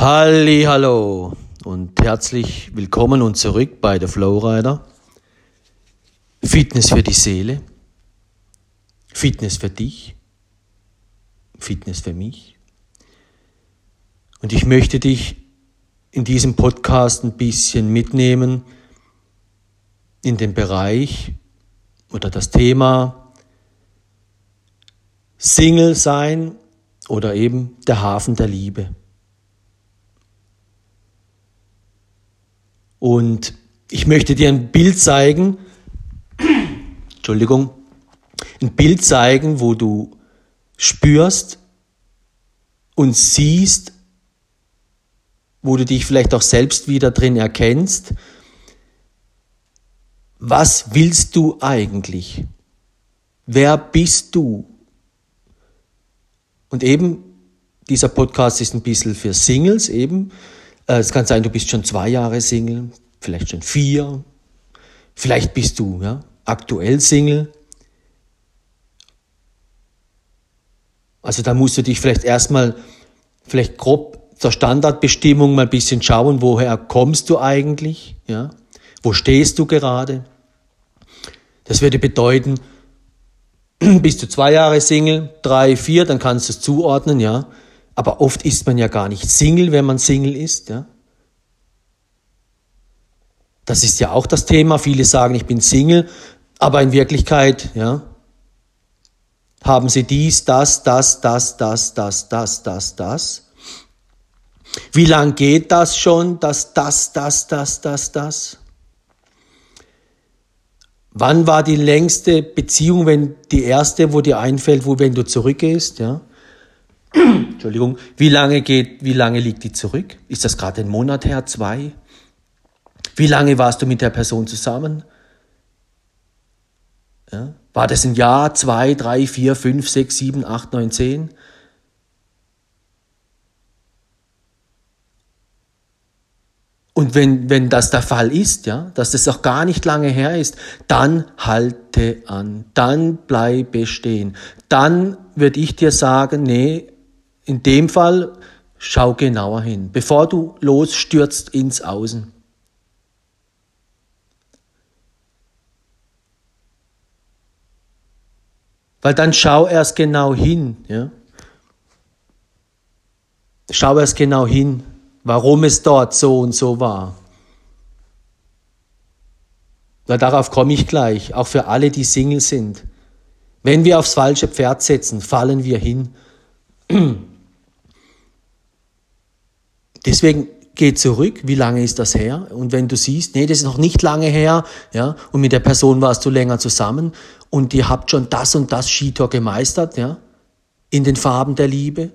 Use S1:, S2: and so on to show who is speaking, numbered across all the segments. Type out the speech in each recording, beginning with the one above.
S1: Halli, hallo und herzlich willkommen und zurück bei der Flowrider. Fitness für die Seele, Fitness für dich, Fitness für mich. Und ich möchte dich in diesem Podcast ein bisschen mitnehmen in den Bereich oder das Thema Single sein oder eben der Hafen der Liebe. Und ich möchte dir ein Bild zeigen, Entschuldigung, ein Bild zeigen, wo du spürst und siehst, wo du dich vielleicht auch selbst wieder drin erkennst. Was willst du eigentlich? Wer bist du? Und eben, dieser Podcast ist ein bisschen für Singles eben. Äh, es kann sein, du bist schon zwei Jahre Single, vielleicht schon vier. Vielleicht bist du ja, aktuell Single. Also da musst du dich vielleicht erstmal, vielleicht grob zur Standardbestimmung mal ein bisschen schauen, woher kommst du eigentlich, ja? Wo stehst du gerade? Das würde bedeuten, bist du zwei Jahre Single, drei, vier, dann kannst du es zuordnen, ja. Aber oft ist man ja gar nicht Single, wenn man Single ist. Ja? Das ist ja auch das Thema. Viele sagen, ich bin Single, aber in Wirklichkeit ja, haben sie dies, das, das, das, das, das, das, das, das. Wie lang geht das schon, das, das, das, das, das, das? Wann war die längste Beziehung, wenn die erste, wo dir einfällt, wo wenn du zurückgehst, ja? Entschuldigung, wie lange geht, wie lange liegt die zurück? Ist das gerade ein Monat her, zwei? Wie lange warst du mit der Person zusammen? Ja? War das ein Jahr, zwei, drei, vier, fünf, sechs, sieben, acht, neun, zehn? Und wenn, wenn das der Fall ist, ja, dass das auch gar nicht lange her ist, dann halte an, dann bleibe stehen. Dann würde ich dir sagen, nee, in dem Fall schau genauer hin, bevor du losstürzt ins Außen. Weil dann schau erst genau hin, ja. Schau erst genau hin, warum es dort so und so war. Weil darauf komme ich gleich, auch für alle, die Single sind. Wenn wir aufs falsche Pferd setzen, fallen wir hin. Deswegen geh zurück, wie lange ist das her? Und wenn du siehst, nee, das ist noch nicht lange her, ja, und mit der Person warst du länger zusammen und ihr habt schon das und das Skitour gemeistert, ja, in den Farben der Liebe.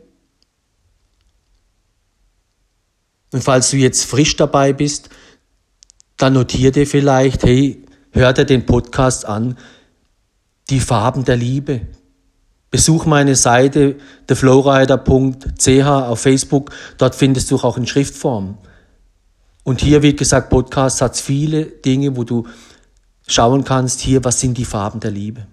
S1: Und falls du jetzt frisch dabei bist, dann notier dir vielleicht, hey, hör dir den Podcast an, die Farben der Liebe, Besuch meine Seite theflowrider.ch auf Facebook. Dort findest du auch in Schriftform. Und hier, wie gesagt, Podcast hat viele Dinge, wo du schauen kannst, hier, was sind die Farben der Liebe.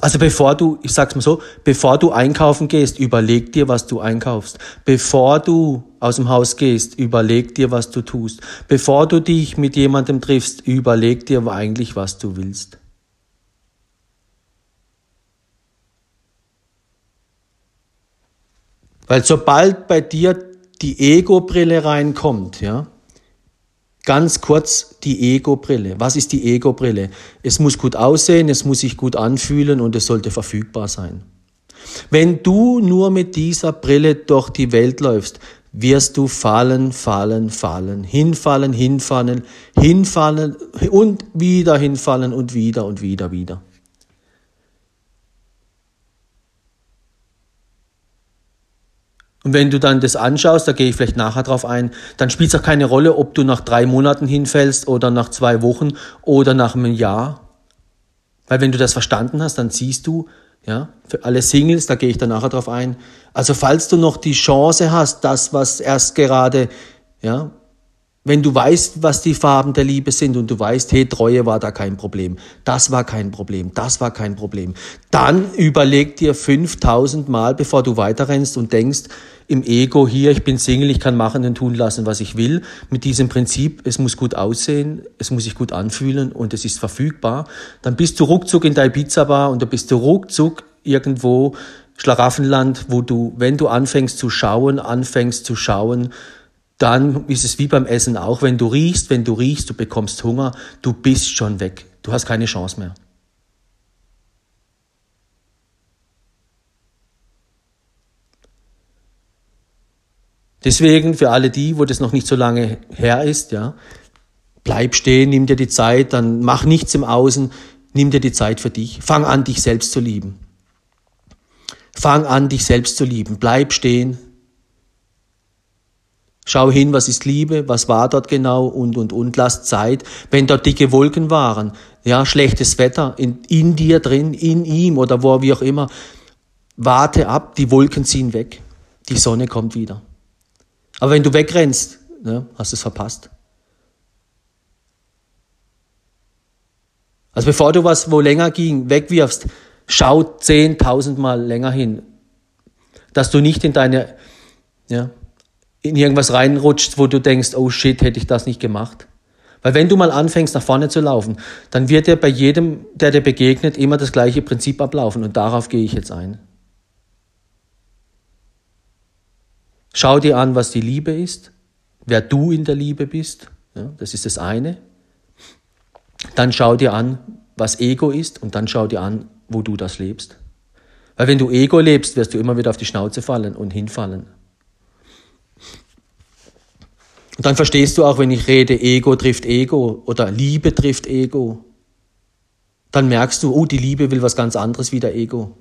S1: Also bevor du, ich sag's mal so, bevor du einkaufen gehst, überleg dir, was du einkaufst. Bevor du aus dem Haus gehst, überleg dir, was du tust. Bevor du dich mit jemandem triffst, überleg dir eigentlich, was du willst. Weil sobald bei dir die Ego-Brille reinkommt, ja, ganz kurz die Ego-Brille. Was ist die Ego-Brille? Es muss gut aussehen, es muss sich gut anfühlen und es sollte verfügbar sein. Wenn du nur mit dieser Brille durch die Welt läufst, wirst du fallen, fallen, fallen, hinfallen, hinfallen, hinfallen und wieder hinfallen und wieder und wieder, wieder. Und wenn du dann das anschaust, da gehe ich vielleicht nachher drauf ein, dann spielt es auch keine Rolle, ob du nach drei Monaten hinfällst oder nach zwei Wochen oder nach einem Jahr. Weil wenn du das verstanden hast, dann siehst du, ja, für alle Singles, da gehe ich dann nachher drauf ein. Also falls du noch die Chance hast, das, was erst gerade, ja, wenn du weißt, was die Farben der Liebe sind und du weißt, hey, Treue war da kein Problem, das war kein Problem, das war kein Problem, dann überleg dir 5000 Mal, bevor du weiterrennst und denkst, im Ego hier, ich bin Single, ich kann machen und tun lassen, was ich will, mit diesem Prinzip, es muss gut aussehen, es muss sich gut anfühlen und es ist verfügbar, dann bist du ruckzuck in der Ibiza-Bar und da bist du ruckzuck irgendwo Schlaraffenland, wo du, wenn du anfängst zu schauen, anfängst zu schauen, dann ist es wie beim Essen auch, wenn du riechst, wenn du riechst, du bekommst Hunger, du bist schon weg. Du hast keine Chance mehr. Deswegen für alle die, wo das noch nicht so lange her ist, ja, bleib stehen, nimm dir die Zeit, dann mach nichts im Außen, nimm dir die Zeit für dich. Fang an, dich selbst zu lieben. Fang an, dich selbst zu lieben. Bleib stehen, Schau hin, was ist Liebe, was war dort genau und, und, und. Lass Zeit. Wenn dort dicke Wolken waren, ja, schlechtes Wetter in, in dir drin, in ihm oder wo wie auch immer, warte ab, die Wolken ziehen weg. Die Sonne kommt wieder. Aber wenn du wegrennst, ne, hast du es verpasst. Also bevor du was, wo länger ging, wegwirfst, schau zehntausendmal länger hin, dass du nicht in deine, ja, in irgendwas reinrutscht, wo du denkst, oh shit, hätte ich das nicht gemacht. Weil wenn du mal anfängst, nach vorne zu laufen, dann wird dir bei jedem, der dir begegnet, immer das gleiche Prinzip ablaufen. Und darauf gehe ich jetzt ein. Schau dir an, was die Liebe ist, wer du in der Liebe bist. Ja, das ist das eine. Dann schau dir an, was Ego ist und dann schau dir an, wo du das lebst. Weil wenn du Ego lebst, wirst du immer wieder auf die Schnauze fallen und hinfallen. Und dann verstehst du auch, wenn ich rede, Ego trifft Ego oder Liebe trifft Ego. Dann merkst du, oh, die Liebe will was ganz anderes wie der Ego.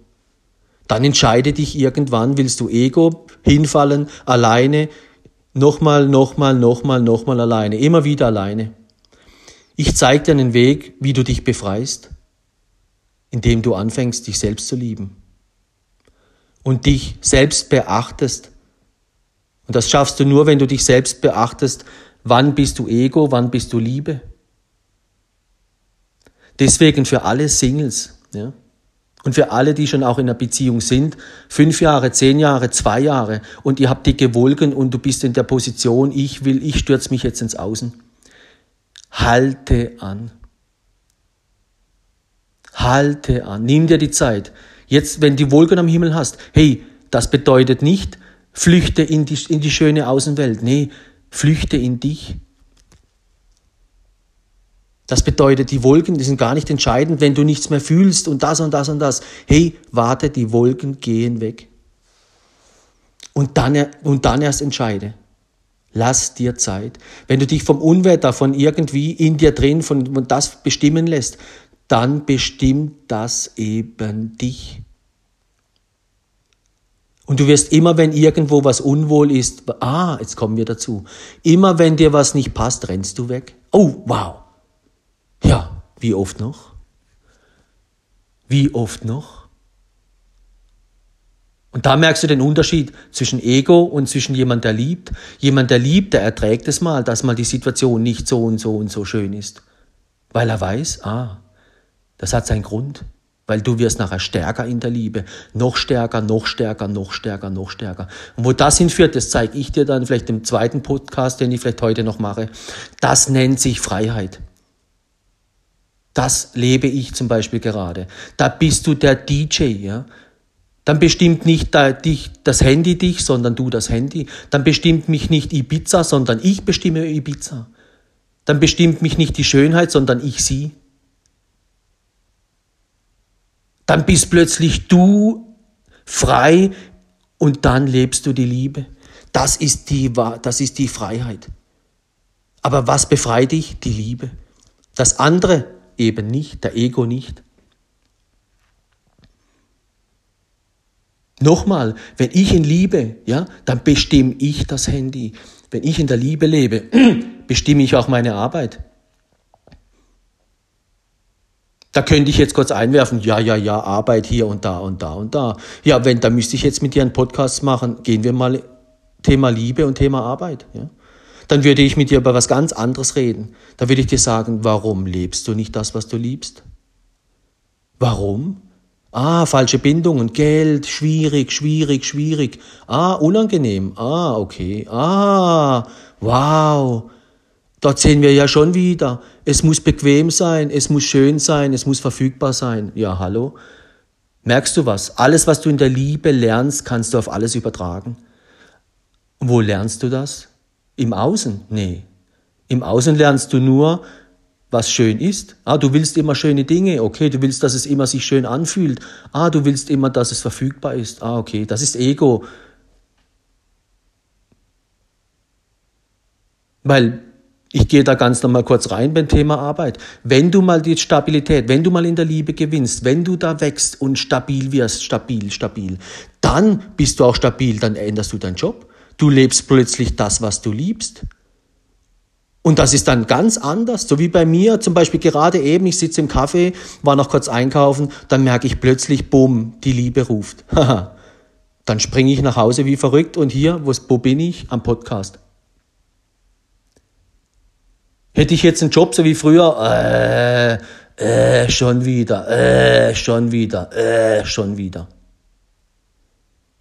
S1: Dann entscheide dich irgendwann, willst du Ego hinfallen, alleine, nochmal, nochmal, nochmal, nochmal alleine, immer wieder alleine. Ich zeige dir einen Weg, wie du dich befreist, indem du anfängst, dich selbst zu lieben und dich selbst beachtest und das schaffst du nur, wenn du dich selbst beachtest, wann bist du Ego, wann bist du Liebe. Deswegen für alle Singles, ja, und für alle, die schon auch in einer Beziehung sind, fünf Jahre, zehn Jahre, zwei Jahre, und ihr habt dicke Wolken und du bist in der Position, ich will, ich stürze mich jetzt ins Außen. Halte an. Halte an. Nimm dir die Zeit. Jetzt, wenn die Wolken am Himmel hast, hey, das bedeutet nicht, Flüchte in die, in die schöne Außenwelt. Nee, flüchte in dich. Das bedeutet, die Wolken, die sind gar nicht entscheidend, wenn du nichts mehr fühlst und das und das und das. Hey, warte, die Wolken gehen weg. Und dann, und dann erst entscheide. Lass dir Zeit. Wenn du dich vom Unwetter, von irgendwie in dir drin, von, von das bestimmen lässt, dann bestimmt das eben dich. Und du wirst immer, wenn irgendwo was unwohl ist, ah, jetzt kommen wir dazu. Immer wenn dir was nicht passt, rennst du weg. Oh, wow. Ja, wie oft noch? Wie oft noch? Und da merkst du den Unterschied zwischen Ego und zwischen jemand, der liebt. Jemand, der liebt, der erträgt es mal, dass mal die Situation nicht so und so und so schön ist. Weil er weiß, ah, das hat seinen Grund weil du wirst nachher stärker in der Liebe. Noch stärker, noch stärker, noch stärker, noch stärker. Und wo das hinführt, das zeige ich dir dann vielleicht im zweiten Podcast, den ich vielleicht heute noch mache. Das nennt sich Freiheit. Das lebe ich zum Beispiel gerade. Da bist du der DJ, ja. Dann bestimmt nicht das Handy dich, sondern du das Handy. Dann bestimmt mich nicht Ibiza, sondern ich bestimme Ibiza. Dann bestimmt mich nicht die Schönheit, sondern ich sie. Dann bist plötzlich du frei und dann lebst du die Liebe. Das ist die, das ist die Freiheit. Aber was befreit dich? Die Liebe. Das andere eben nicht, der Ego nicht. Nochmal, wenn ich in Liebe, ja, dann bestimme ich das Handy. Wenn ich in der Liebe lebe, bestimme ich auch meine Arbeit. Da könnte ich jetzt kurz einwerfen, ja, ja, ja, Arbeit hier und da und da und da. Ja, wenn, da müsste ich jetzt mit dir einen Podcast machen. Gehen wir mal Thema Liebe und Thema Arbeit. Ja? dann würde ich mit dir über was ganz anderes reden. Da würde ich dir sagen, warum lebst du nicht das, was du liebst? Warum? Ah, falsche Bindungen, Geld, schwierig, schwierig, schwierig. Ah, unangenehm. Ah, okay. Ah, wow. Dort sehen wir ja schon wieder, es muss bequem sein, es muss schön sein, es muss verfügbar sein. Ja, hallo? Merkst du was? Alles, was du in der Liebe lernst, kannst du auf alles übertragen. wo lernst du das? Im Außen? Nee. Im Außen lernst du nur, was schön ist. Ah, du willst immer schöne Dinge. Okay, du willst, dass es immer sich schön anfühlt. Ah, du willst immer, dass es verfügbar ist. Ah, okay, das ist Ego. Weil ich gehe da ganz nochmal kurz rein beim Thema Arbeit. Wenn du mal die Stabilität, wenn du mal in der Liebe gewinnst, wenn du da wächst und stabil wirst, stabil, stabil, dann bist du auch stabil, dann änderst du deinen Job. Du lebst plötzlich das, was du liebst. Und das ist dann ganz anders, so wie bei mir zum Beispiel gerade eben, ich sitze im Café, war noch kurz einkaufen, dann merke ich plötzlich, bumm, die Liebe ruft. dann springe ich nach Hause wie verrückt und hier, wo bin ich? Am Podcast. Hätte ich jetzt einen Job so wie früher, äh, äh, schon wieder, äh, schon wieder, äh, schon wieder.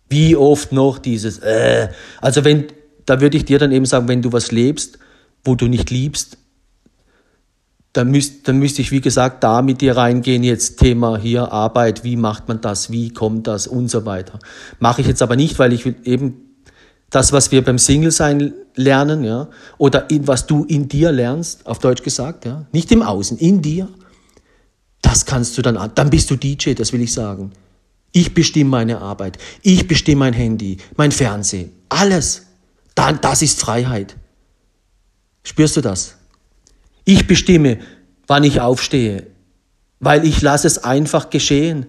S1: Wie oft noch dieses, äh, also wenn, da würde ich dir dann eben sagen, wenn du was lebst, wo du nicht liebst, dann, müsst, dann müsste ich, wie gesagt, da mit dir reingehen, jetzt Thema hier Arbeit, wie macht man das, wie kommt das und so weiter. Mache ich jetzt aber nicht, weil ich eben das, was wir beim Single-Sein lernen, ja, oder in, was du in dir lernst, auf Deutsch gesagt, ja, nicht im Außen, in dir, das kannst du dann, dann bist du DJ, das will ich sagen. Ich bestimme meine Arbeit, ich bestimme mein Handy, mein Fernsehen, alles. Dann, das ist Freiheit. Spürst du das? Ich bestimme, wann ich aufstehe, weil ich lasse es einfach geschehen.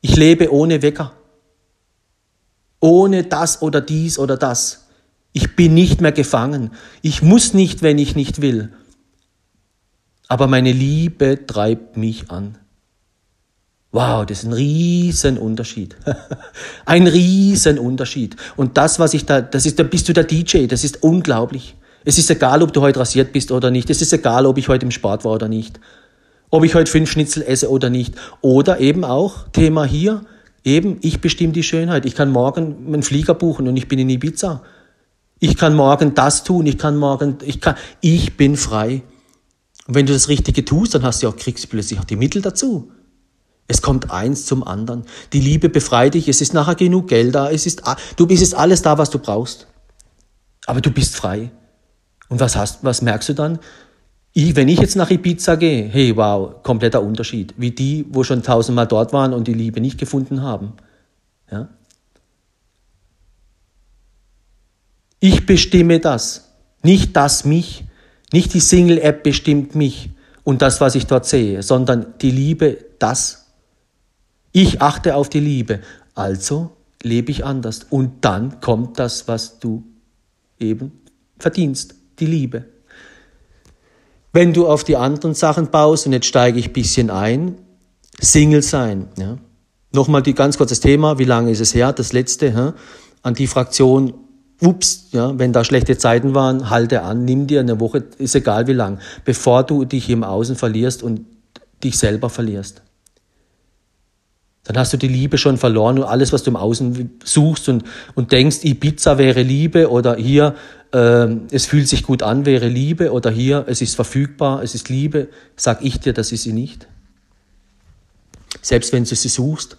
S1: Ich lebe ohne Wecker ohne das oder dies oder das. Ich bin nicht mehr gefangen. Ich muss nicht, wenn ich nicht will. Aber meine Liebe treibt mich an. Wow, das ist ein Riesenunterschied. ein Riesenunterschied. Und das, was ich da, das ist, da bist du der DJ, das ist unglaublich. Es ist egal, ob du heute rasiert bist oder nicht. Es ist egal, ob ich heute im Sport war oder nicht. Ob ich heute fünf Schnitzel esse oder nicht. Oder eben auch, Thema hier, Eben, ich bestimme die Schönheit. Ich kann morgen einen Flieger buchen und ich bin in Ibiza. Ich kann morgen das tun, ich kann morgen, ich kann, ich bin frei. Und wenn du das Richtige tust, dann hast du auch, kriegst du plötzlich auch die Mittel dazu. Es kommt eins zum anderen. Die Liebe befreit dich, es ist nachher genug Geld da, es ist, du bist ist alles da, was du brauchst. Aber du bist frei. Und was hast, was merkst du dann? Ich, wenn ich jetzt nach Ibiza gehe, hey, wow, kompletter Unterschied. Wie die, wo schon tausendmal dort waren und die Liebe nicht gefunden haben. Ja? Ich bestimme das. Nicht das mich. Nicht die Single-App bestimmt mich und das, was ich dort sehe, sondern die Liebe, das. Ich achte auf die Liebe. Also lebe ich anders. Und dann kommt das, was du eben verdienst. Die Liebe. Wenn du auf die anderen Sachen baust, und jetzt steige ich ein bisschen ein, Single sein. Ja. Nochmal die ganz kurzes Thema, wie lange ist es her? Das letzte, ja, an die Fraktion, ups, ja, wenn da schlechte Zeiten waren, halte an, nimm dir eine Woche, ist egal wie lang, bevor du dich im Außen verlierst und dich selber verlierst. Dann hast du die Liebe schon verloren und alles, was du im Außen suchst und, und denkst, Ibiza wäre Liebe oder hier, äh, es fühlt sich gut an, wäre Liebe oder hier, es ist verfügbar, es ist Liebe, sag ich dir, das ist sie nicht. Selbst wenn du sie suchst.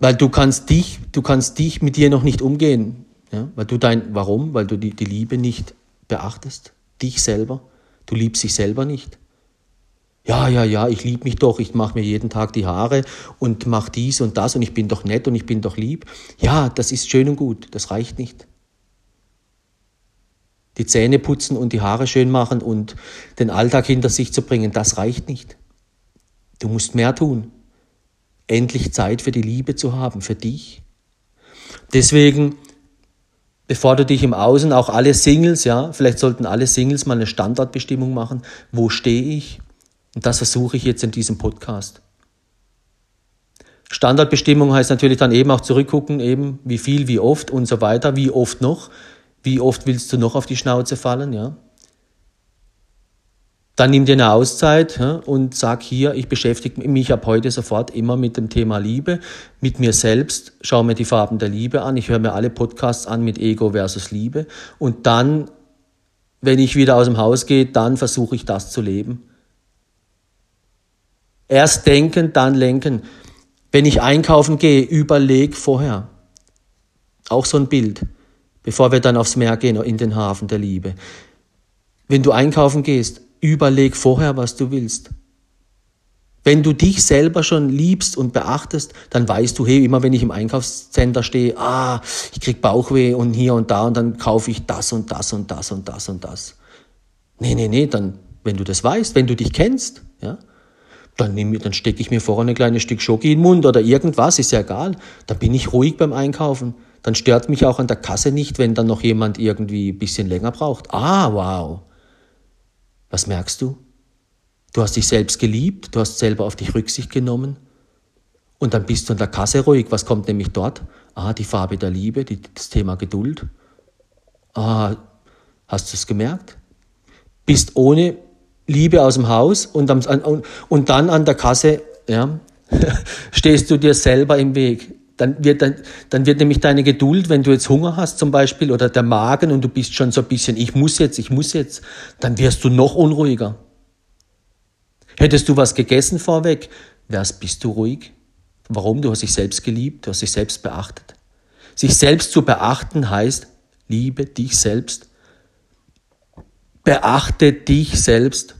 S1: Weil du kannst dich, du kannst dich mit dir noch nicht umgehen. Ja? Weil du dein, warum? Weil du die, die Liebe nicht beachtest. Dich selber. Du liebst dich selber nicht ja, ja, ja, ich liebe mich doch, ich mache mir jeden Tag die Haare und mache dies und das und ich bin doch nett und ich bin doch lieb. Ja, das ist schön und gut, das reicht nicht. Die Zähne putzen und die Haare schön machen und den Alltag hinter sich zu bringen, das reicht nicht. Du musst mehr tun. Endlich Zeit für die Liebe zu haben, für dich. Deswegen, bevor du dich im Außen, auch alle Singles, ja, vielleicht sollten alle Singles mal eine Standortbestimmung machen. Wo stehe ich? Und das versuche ich jetzt in diesem Podcast. Standardbestimmung heißt natürlich dann eben auch zurückgucken, eben wie viel, wie oft und so weiter, wie oft noch. Wie oft willst du noch auf die Schnauze fallen, ja? Dann nimm dir eine Auszeit ja, und sag hier, ich beschäftige mich ab heute sofort immer mit dem Thema Liebe, mit mir selbst, schau mir die Farben der Liebe an, ich höre mir alle Podcasts an mit Ego versus Liebe und dann, wenn ich wieder aus dem Haus gehe, dann versuche ich das zu leben. Erst denken, dann lenken. Wenn ich einkaufen gehe, überleg vorher. Auch so ein Bild, bevor wir dann aufs Meer gehen, in den Hafen der Liebe. Wenn du einkaufen gehst, überleg vorher, was du willst. Wenn du dich selber schon liebst und beachtest, dann weißt du, hey, immer wenn ich im Einkaufscenter stehe, ah, ich krieg Bauchweh und hier und da und dann kaufe ich das und das und das und das und das. Nee, nee, nee, dann, wenn du das weißt, wenn du dich kennst, ja, dann, dann stecke ich mir vorher ein kleines Stück Schoki in den Mund oder irgendwas, ist ja egal. Dann bin ich ruhig beim Einkaufen. Dann stört mich auch an der Kasse nicht, wenn dann noch jemand irgendwie ein bisschen länger braucht. Ah, wow. Was merkst du? Du hast dich selbst geliebt, du hast selber auf dich Rücksicht genommen. Und dann bist du an der Kasse ruhig. Was kommt nämlich dort? Ah, die Farbe der Liebe, die, das Thema Geduld. Ah, hast du es gemerkt? Bist ohne Liebe aus dem Haus und, am, und, und dann an der Kasse ja, stehst du dir selber im Weg. Dann wird, dann, dann wird nämlich deine Geduld, wenn du jetzt Hunger hast zum Beispiel oder der Magen und du bist schon so ein bisschen, ich muss jetzt, ich muss jetzt, dann wirst du noch unruhiger. Hättest du was gegessen vorweg, wärst, bist du ruhig. Warum? Du hast dich selbst geliebt, du hast dich selbst beachtet. Sich selbst zu beachten heißt, liebe dich selbst. Beachte dich selbst.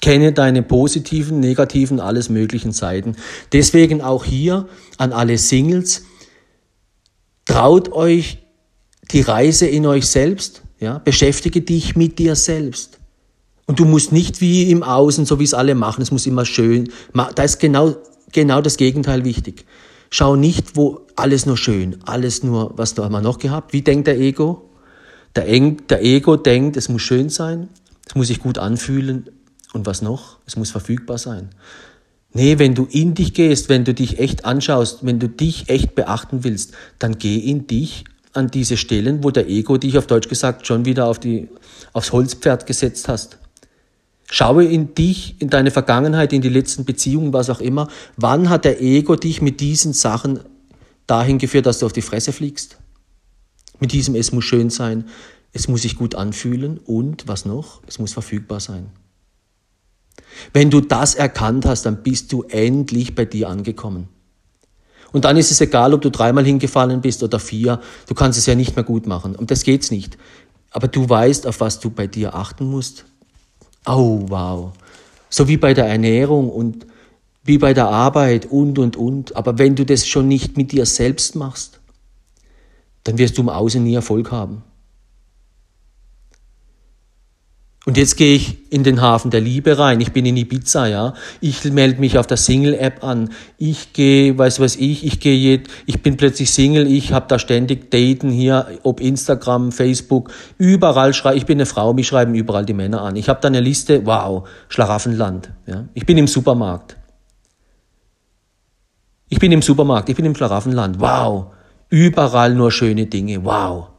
S1: Kenne deine positiven, negativen, alles möglichen Seiten. Deswegen auch hier an alle Singles, traut euch die Reise in euch selbst, ja, beschäftige dich mit dir selbst. Und du musst nicht wie im Außen, so wie es alle machen, es muss immer schön, da ist genau, genau das Gegenteil wichtig. Schau nicht, wo alles nur schön, alles nur, was haben wir noch gehabt? Wie denkt der Ego? Der, der Ego denkt, es muss schön sein, es muss sich gut anfühlen, und was noch? Es muss verfügbar sein. Nee, wenn du in dich gehst, wenn du dich echt anschaust, wenn du dich echt beachten willst, dann geh in dich an diese Stellen, wo der Ego dich auf Deutsch gesagt schon wieder auf die, aufs Holzpferd gesetzt hast. Schaue in dich, in deine Vergangenheit, in die letzten Beziehungen, was auch immer. Wann hat der Ego dich mit diesen Sachen dahin geführt, dass du auf die Fresse fliegst? Mit diesem, es muss schön sein, es muss sich gut anfühlen und was noch? Es muss verfügbar sein. Wenn du das erkannt hast, dann bist du endlich bei dir angekommen. Und dann ist es egal, ob du dreimal hingefallen bist oder vier, du kannst es ja nicht mehr gut machen. Um das geht's nicht. Aber du weißt, auf was du bei dir achten musst. Oh, wow. So wie bei der Ernährung und wie bei der Arbeit und, und, und. Aber wenn du das schon nicht mit dir selbst machst, dann wirst du im Außen nie Erfolg haben. Und jetzt gehe ich in den Hafen der Liebe rein. Ich bin in Ibiza, ja. Ich melde mich auf der Single-App an. Ich gehe, weiß was ich, ich gehe, ich bin plötzlich Single. Ich habe da ständig Daten hier, ob Instagram, Facebook, überall schreibe ich bin eine Frau, mich schreiben überall die Männer an. Ich habe da eine Liste. Wow, Schlaraffenland. Ja. Ich bin im Supermarkt. Ich bin im Supermarkt. Ich bin im Schlaraffenland. Wow, überall nur schöne Dinge. Wow.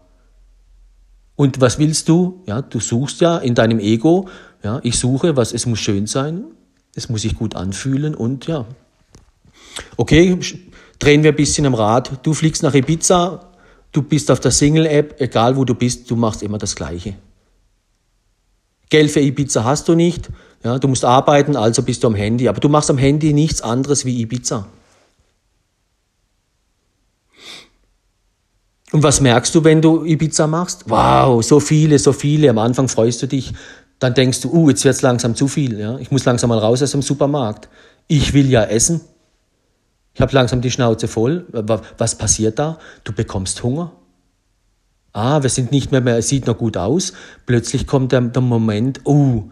S1: Und was willst du? Ja, du suchst ja in deinem Ego, ja, ich suche, was, es muss schön sein, es muss sich gut anfühlen und ja. Okay, drehen wir ein bisschen am Rad. Du fliegst nach Ibiza, du bist auf der Single-App, egal wo du bist, du machst immer das Gleiche. Geld für Ibiza hast du nicht, ja, du musst arbeiten, also bist du am Handy, aber du machst am Handy nichts anderes wie Ibiza. Und was merkst du, wenn du Ibiza machst? Wow, so viele, so viele. Am Anfang freust du dich. Dann denkst du, uh, jetzt wird's langsam zu viel. Ja? Ich muss langsam mal raus aus dem Supermarkt. Ich will ja essen. Ich habe langsam die Schnauze voll. Was passiert da? Du bekommst Hunger. Ah, wir sind nicht mehr es sieht noch gut aus. Plötzlich kommt der, der Moment, uh,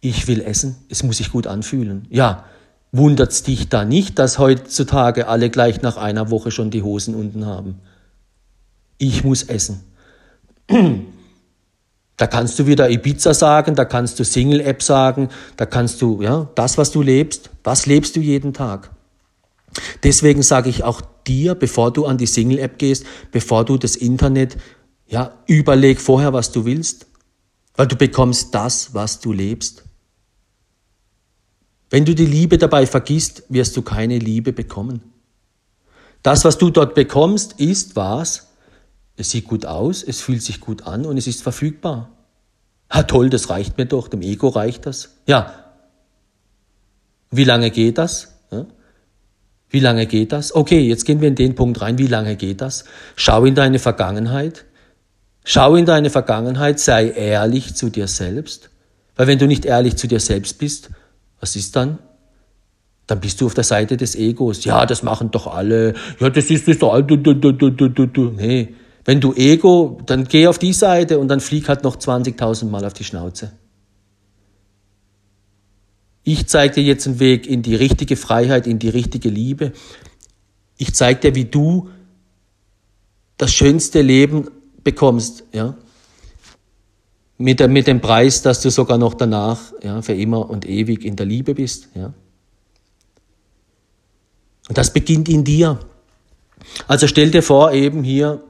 S1: ich will essen. Es muss sich gut anfühlen. Ja, wundert's dich da nicht, dass heutzutage alle gleich nach einer Woche schon die Hosen unten haben? Ich muss essen. Da kannst du wieder Ibiza sagen, da kannst du Single-App sagen, da kannst du, ja, das, was du lebst, was lebst du jeden Tag? Deswegen sage ich auch dir, bevor du an die Single-App gehst, bevor du das Internet Ja, überleg vorher, was du willst, weil du bekommst das, was du lebst. Wenn du die Liebe dabei vergisst, wirst du keine Liebe bekommen. Das, was du dort bekommst, ist was? Es sieht gut aus, es fühlt sich gut an und es ist verfügbar. Ha toll, das reicht mir doch, dem Ego reicht das. Ja. Wie lange geht das? Wie lange geht das? Okay, jetzt gehen wir in den Punkt rein. Wie lange geht das? Schau in deine Vergangenheit. Schau in deine Vergangenheit, sei ehrlich zu dir selbst. Weil wenn du nicht ehrlich zu dir selbst bist, was ist dann? Dann bist du auf der Seite des Egos. Ja, das machen doch alle. Ja, das ist das doch. Nee. Wenn du Ego, dann geh auf die Seite und dann flieg halt noch 20.000 Mal auf die Schnauze. Ich zeige dir jetzt einen Weg in die richtige Freiheit, in die richtige Liebe. Ich zeige dir, wie du das schönste Leben bekommst, ja. Mit, mit dem Preis, dass du sogar noch danach, ja, für immer und ewig in der Liebe bist, ja. Und das beginnt in dir. Also stell dir vor, eben hier,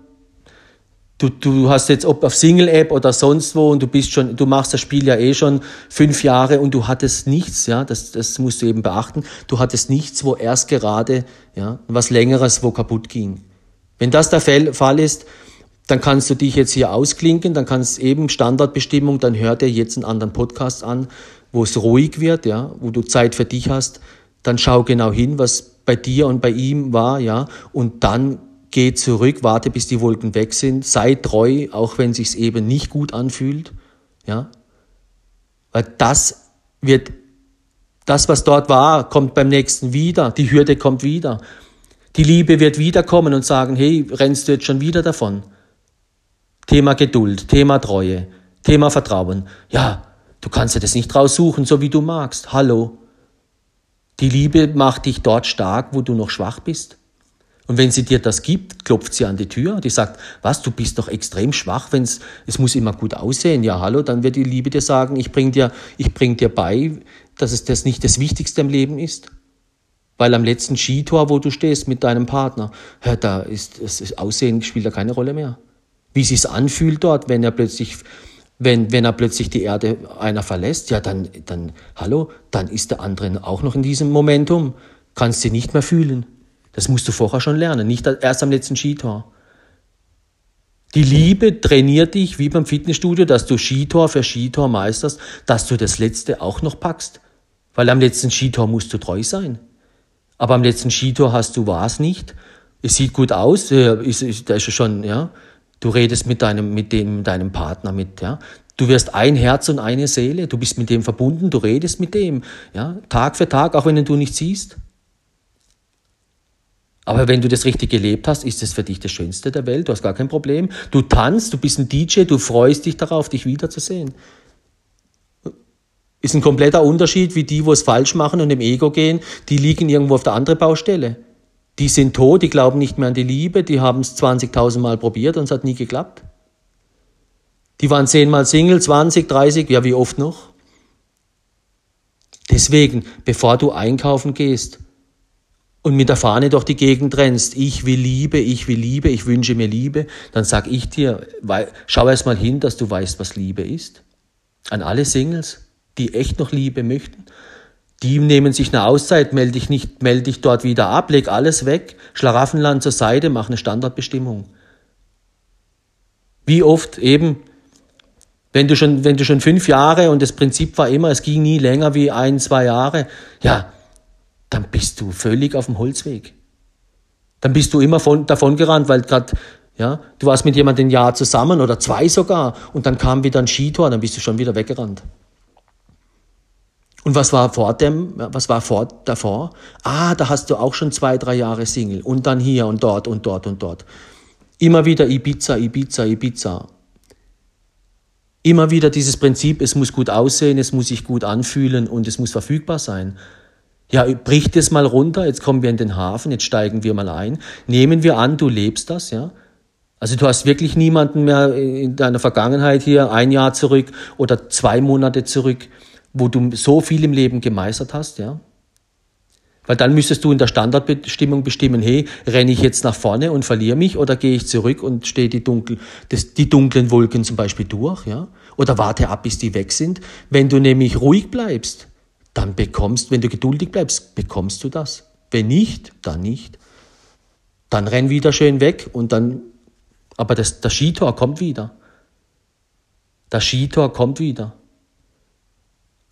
S1: du, du hast jetzt ob auf Single-App oder sonst wo und du bist schon, du machst das Spiel ja eh schon fünf Jahre und du hattest nichts, ja, das, das musst du eben beachten. Du hattest nichts, wo erst gerade, ja, was längeres, wo kaputt ging. Wenn das der Fall ist, dann kannst du dich jetzt hier ausklinken, dann kannst eben Standardbestimmung, dann hör dir jetzt einen anderen Podcast an, wo es ruhig wird, ja, wo du Zeit für dich hast, dann schau genau hin, was bei dir und bei ihm war, ja, und dann geh zurück, warte, bis die Wolken weg sind, sei treu, auch wenn sich's eben nicht gut anfühlt, ja, weil das wird, das, was dort war, kommt beim nächsten wieder, die Hürde kommt wieder, die Liebe wird wiederkommen und sagen, hey, rennst du jetzt schon wieder davon? Thema Geduld, Thema Treue, Thema Vertrauen. Ja, du kannst dir das nicht raussuchen, so wie du magst. Hallo. Die Liebe macht dich dort stark, wo du noch schwach bist. Und wenn sie dir das gibt, klopft sie an die Tür. Die sagt, was, du bist doch extrem schwach, wenn's, es muss immer gut aussehen. Ja, hallo, dann wird die Liebe dir sagen, ich bring dir, ich bring dir bei, dass es das nicht das Wichtigste im Leben ist. Weil am letzten Skitor, wo du stehst mit deinem Partner, ja, da ist das Aussehen spielt da keine Rolle mehr. Wie sich's anfühlt dort, wenn er plötzlich wenn, wenn er plötzlich die Erde einer verlässt, ja, dann, dann, hallo, dann ist der andere auch noch in diesem Momentum. Kannst sie nicht mehr fühlen. Das musst du vorher schon lernen, nicht erst am letzten Skitor. Die Liebe trainiert dich wie beim Fitnessstudio, dass du Skitor für Skitor meisterst, dass du das letzte auch noch packst. Weil am letzten Skitor musst du treu sein. Aber am letzten Skitor hast du was nicht. Es sieht gut aus, ist, ist, da ist schon, ja. Du redest mit deinem, mit dem, deinem Partner mit, ja. Du wirst ein Herz und eine Seele. Du bist mit dem verbunden. Du redest mit dem, ja. Tag für Tag, auch wenn du nicht siehst. Aber wenn du das richtig gelebt hast, ist es für dich das Schönste der Welt. Du hast gar kein Problem. Du tanzt, du bist ein DJ, du freust dich darauf, dich wiederzusehen. Ist ein kompletter Unterschied wie die, wo es falsch machen und im Ego gehen. Die liegen irgendwo auf der anderen Baustelle. Die sind tot, die glauben nicht mehr an die Liebe, die haben es 20.000 Mal probiert und es hat nie geklappt. Die waren zehnmal Single, 20, 30, ja wie oft noch? Deswegen, bevor du einkaufen gehst, und mit der Fahne durch die Gegend rennst, ich will Liebe, ich will Liebe, ich wünsche mir Liebe, dann sag ich dir, schau erst mal hin, dass du weißt, was Liebe ist. An alle Singles, die echt noch Liebe möchten. Die nehmen sich eine Auszeit, melde dich nicht, melde dich dort wieder ab, leg alles weg, Schlaraffenland zur Seite, mach eine Standardbestimmung. Wie oft eben, wenn du schon, wenn du schon fünf Jahre und das Prinzip war immer, es ging nie länger wie ein, zwei Jahre, ja, dann bist du völlig auf dem Holzweg. Dann bist du immer von, davon gerannt, weil gerade, ja, du warst mit jemandem ein Jahr zusammen oder zwei sogar und dann kam wieder ein Skitor, dann bist du schon wieder weggerannt. Und was war vor dem, was war vor, davor? Ah, da hast du auch schon zwei, drei Jahre Single und dann hier und dort und dort und dort. Immer wieder Ibiza, Ibiza, Ibiza. Immer wieder dieses Prinzip, es muss gut aussehen, es muss sich gut anfühlen und es muss verfügbar sein. Ja, brich das mal runter, jetzt kommen wir in den Hafen, jetzt steigen wir mal ein. Nehmen wir an, du lebst das, ja. Also du hast wirklich niemanden mehr in deiner Vergangenheit hier, ein Jahr zurück oder zwei Monate zurück, wo du so viel im Leben gemeistert hast, ja. Weil dann müsstest du in der Standardbestimmung bestimmen, hey, renne ich jetzt nach vorne und verliere mich oder gehe ich zurück und stehe die, dunkel, die dunklen Wolken zum Beispiel durch, ja? Oder warte ab, bis die weg sind. Wenn du nämlich ruhig bleibst, dann bekommst, wenn du geduldig bleibst, bekommst du das. Wenn nicht, dann nicht. Dann renn wieder schön weg und dann, aber das, das Skitor kommt wieder. Das Skitor kommt wieder.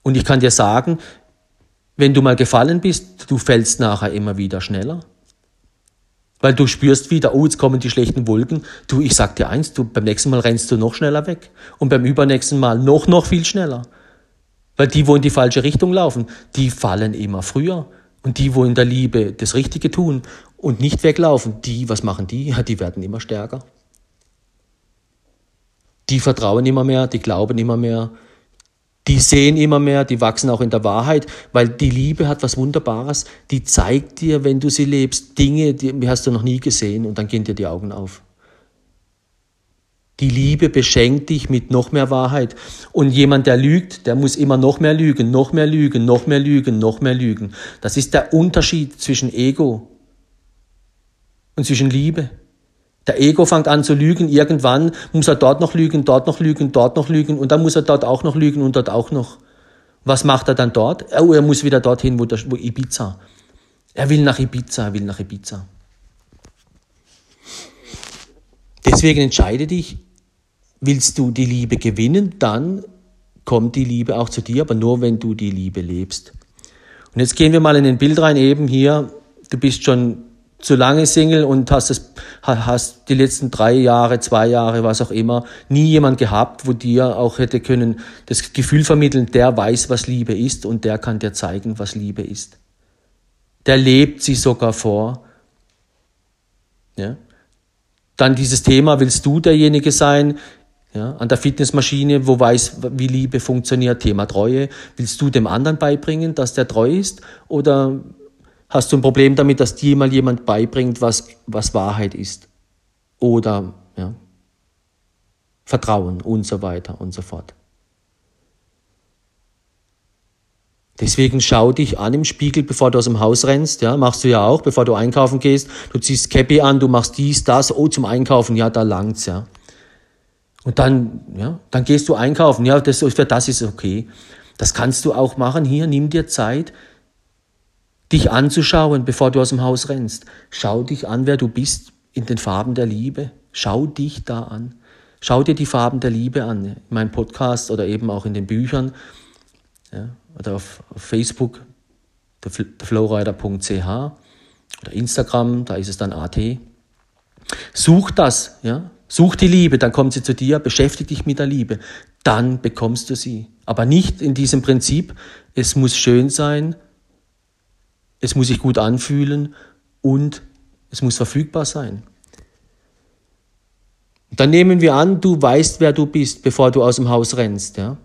S1: Und ich kann dir sagen, wenn du mal gefallen bist, du fällst nachher immer wieder schneller. Weil du spürst wieder, oh, jetzt kommen die schlechten Wolken. Du, ich sag dir eins, du, beim nächsten Mal rennst du noch schneller weg. Und beim übernächsten Mal noch, noch viel schneller. Weil die, wo in die falsche Richtung laufen, die fallen immer früher. Und die, wo in der Liebe das Richtige tun und nicht weglaufen, die, was machen die? Ja, die werden immer stärker. Die vertrauen immer mehr, die glauben immer mehr, die sehen immer mehr, die wachsen auch in der Wahrheit, weil die Liebe hat was Wunderbares. Die zeigt dir, wenn du sie lebst, Dinge, die hast du noch nie gesehen und dann gehen dir die Augen auf. Die Liebe beschenkt dich mit noch mehr Wahrheit. Und jemand, der lügt, der muss immer noch mehr lügen, noch mehr lügen, noch mehr lügen, noch mehr lügen. Das ist der Unterschied zwischen Ego und zwischen Liebe. Der Ego fängt an zu lügen, irgendwann muss er dort noch lügen, dort noch lügen, dort noch lügen und dann muss er dort auch noch lügen und dort auch noch. Was macht er dann dort? Oh, er muss wieder dorthin, wo, der, wo Ibiza. Er will nach Ibiza, er will nach Ibiza. Deswegen entscheide dich, willst du die Liebe gewinnen, dann kommt die Liebe auch zu dir, aber nur wenn du die Liebe lebst. Und jetzt gehen wir mal in ein Bild rein, eben hier, du bist schon zu lange Single und hast, das, hast die letzten drei Jahre, zwei Jahre, was auch immer, nie jemand gehabt, wo dir auch hätte können das Gefühl vermitteln, der weiß, was Liebe ist und der kann dir zeigen, was Liebe ist. Der lebt sie sogar vor. Ja? Dann dieses Thema, willst du derjenige sein, ja, an der Fitnessmaschine, wo weiß, wie Liebe funktioniert, Thema Treue. Willst du dem anderen beibringen, dass der treu ist? Oder hast du ein Problem damit, dass dir mal jemand beibringt, was, was Wahrheit ist. Oder ja, Vertrauen und so weiter und so fort. Deswegen schau dich an im Spiegel, bevor du aus dem Haus rennst. Ja, machst du ja auch, bevor du einkaufen gehst. Du ziehst Cappy an, du machst dies, das. Oh, zum Einkaufen, ja, da langt's, ja. Und dann, ja, dann gehst du einkaufen. Ja, das, für das ist okay. Das kannst du auch machen. Hier, nimm dir Zeit dich anzuschauen, bevor du aus dem Haus rennst. Schau dich an, wer du bist in den Farben der Liebe. Schau dich da an. Schau dir die Farben der Liebe an. In meinem Podcast oder eben auch in den Büchern ja, oder auf, Facebook, flowrider.ch oder Instagram, da ist es dann AT. Such das, ja. Such die Liebe, dann kommt sie zu dir, beschäftige dich mit der Liebe, dann bekommst du sie. Aber nicht in diesem Prinzip, es muss schön sein, es muss sich gut anfühlen und es muss verfügbar sein. Dann nehmen wir an, du weißt, wer du bist, bevor du aus dem Haus rennst, ja.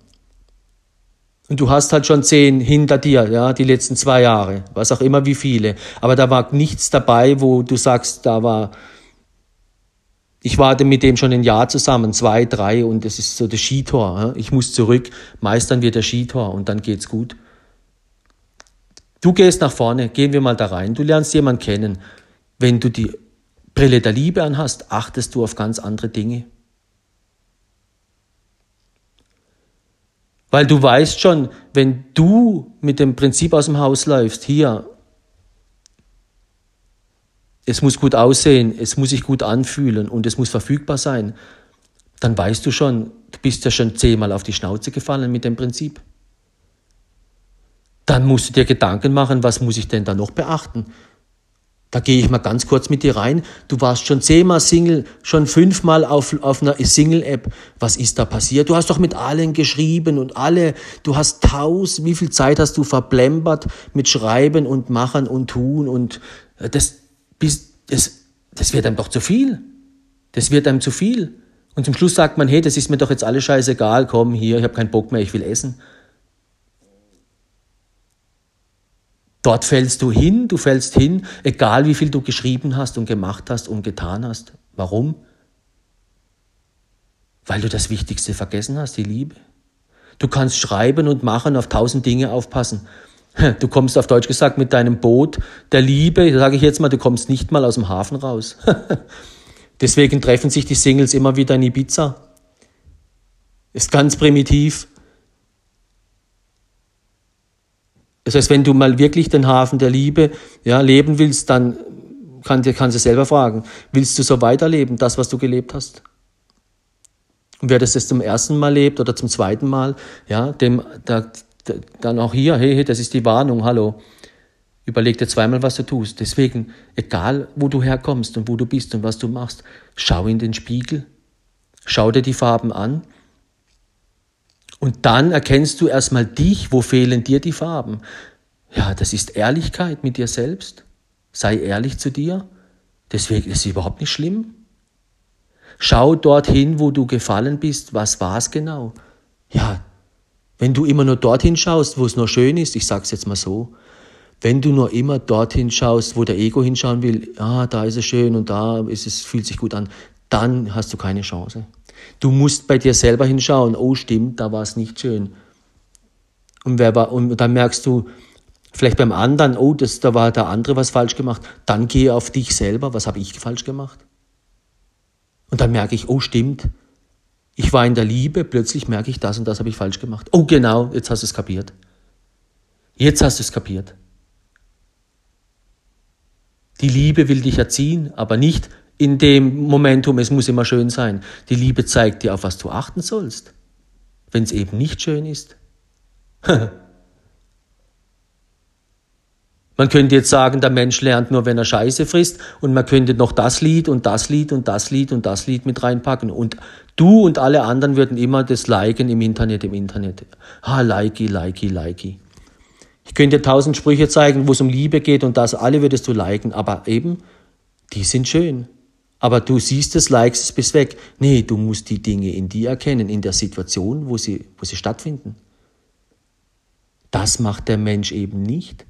S1: Und du hast halt schon zehn hinter dir, ja, die letzten zwei Jahre, was auch immer wie viele. Aber da war nichts dabei, wo du sagst, da war, ich war mit dem schon ein Jahr zusammen, zwei, drei, und das ist so das Skitor. Ja? Ich muss zurück, meistern wir der Skitor und dann geht's gut. Du gehst nach vorne, gehen wir mal da rein, du lernst jemanden kennen. Wenn du die Brille der Liebe anhast, achtest du auf ganz andere Dinge. Weil du weißt schon, wenn du mit dem Prinzip aus dem Haus läufst, hier, es muss gut aussehen, es muss sich gut anfühlen und es muss verfügbar sein, dann weißt du schon, du bist ja schon zehnmal auf die Schnauze gefallen mit dem Prinzip dann musst du dir Gedanken machen, was muss ich denn da noch beachten? Da gehe ich mal ganz kurz mit dir rein. Du warst schon zehnmal Single, schon fünfmal auf, auf einer Single-App. Was ist da passiert? Du hast doch mit allen geschrieben und alle, du hast tausend, wie viel Zeit hast du verblempert mit Schreiben und Machen und Tun und äh, das, bis, das, das wird einem doch zu viel. Das wird einem zu viel. Und zum Schluss sagt man, hey, das ist mir doch jetzt alles scheißegal, komm hier, ich habe keinen Bock mehr, ich will essen. Dort fällst du hin, du fällst hin, egal wie viel du geschrieben hast und gemacht hast und getan hast. Warum? Weil du das Wichtigste vergessen hast, die Liebe. Du kannst schreiben und machen, auf tausend Dinge aufpassen. Du kommst auf Deutsch gesagt mit deinem Boot der Liebe, sage ich jetzt mal, du kommst nicht mal aus dem Hafen raus. Deswegen treffen sich die Singles immer wieder in Ibiza. Ist ganz primitiv. Das heißt, wenn du mal wirklich den Hafen der Liebe ja, leben willst, dann kann, kannst du selber fragen, willst du so weiterleben, das, was du gelebt hast? Und wer das jetzt zum ersten Mal lebt oder zum zweiten Mal, ja, dem, da, dann auch hier, hey, hey, das ist die Warnung, hallo. Überleg dir zweimal, was du tust. Deswegen, egal wo du herkommst und wo du bist und was du machst, schau in den Spiegel, schau dir die Farben an und dann erkennst du erstmal dich, wo fehlen dir die Farben. Ja, das ist Ehrlichkeit mit dir selbst. Sei ehrlich zu dir. Deswegen ist es überhaupt nicht schlimm. Schau dorthin, wo du gefallen bist. Was war es genau? Ja, wenn du immer nur dorthin schaust, wo es nur schön ist, ich sag's jetzt mal so, wenn du nur immer dorthin schaust, wo der Ego hinschauen will, ah, da ist es schön und da ist es, fühlt sich gut an, dann hast du keine Chance. Du musst bei dir selber hinschauen, oh stimmt, da war es nicht schön. Und, wer war, und dann merkst du, vielleicht beim anderen, oh, das, da war der andere was falsch gemacht. Dann gehe auf dich selber, was habe ich falsch gemacht? Und dann merke ich, oh stimmt, ich war in der Liebe, plötzlich merke ich, das und das habe ich falsch gemacht. Oh genau, jetzt hast du es kapiert. Jetzt hast du es kapiert. Die Liebe will dich erziehen, aber nicht in dem Momentum, es muss immer schön sein. Die Liebe zeigt dir, auf was du achten sollst, wenn es eben nicht schön ist. Man könnte jetzt sagen, der Mensch lernt nur, wenn er Scheiße frisst und man könnte noch das Lied und das Lied und das Lied und das Lied mit reinpacken und du und alle anderen würden immer das liken im Internet, im Internet. Ah, likey, likey, likey. Ich könnte tausend Sprüche zeigen, wo es um Liebe geht und das alle würdest du liken, aber eben, die sind schön. Aber du siehst es, likest es, bist weg. Nee, du musst die Dinge in dir erkennen, in der Situation, wo sie, wo sie stattfinden. Das macht der Mensch eben nicht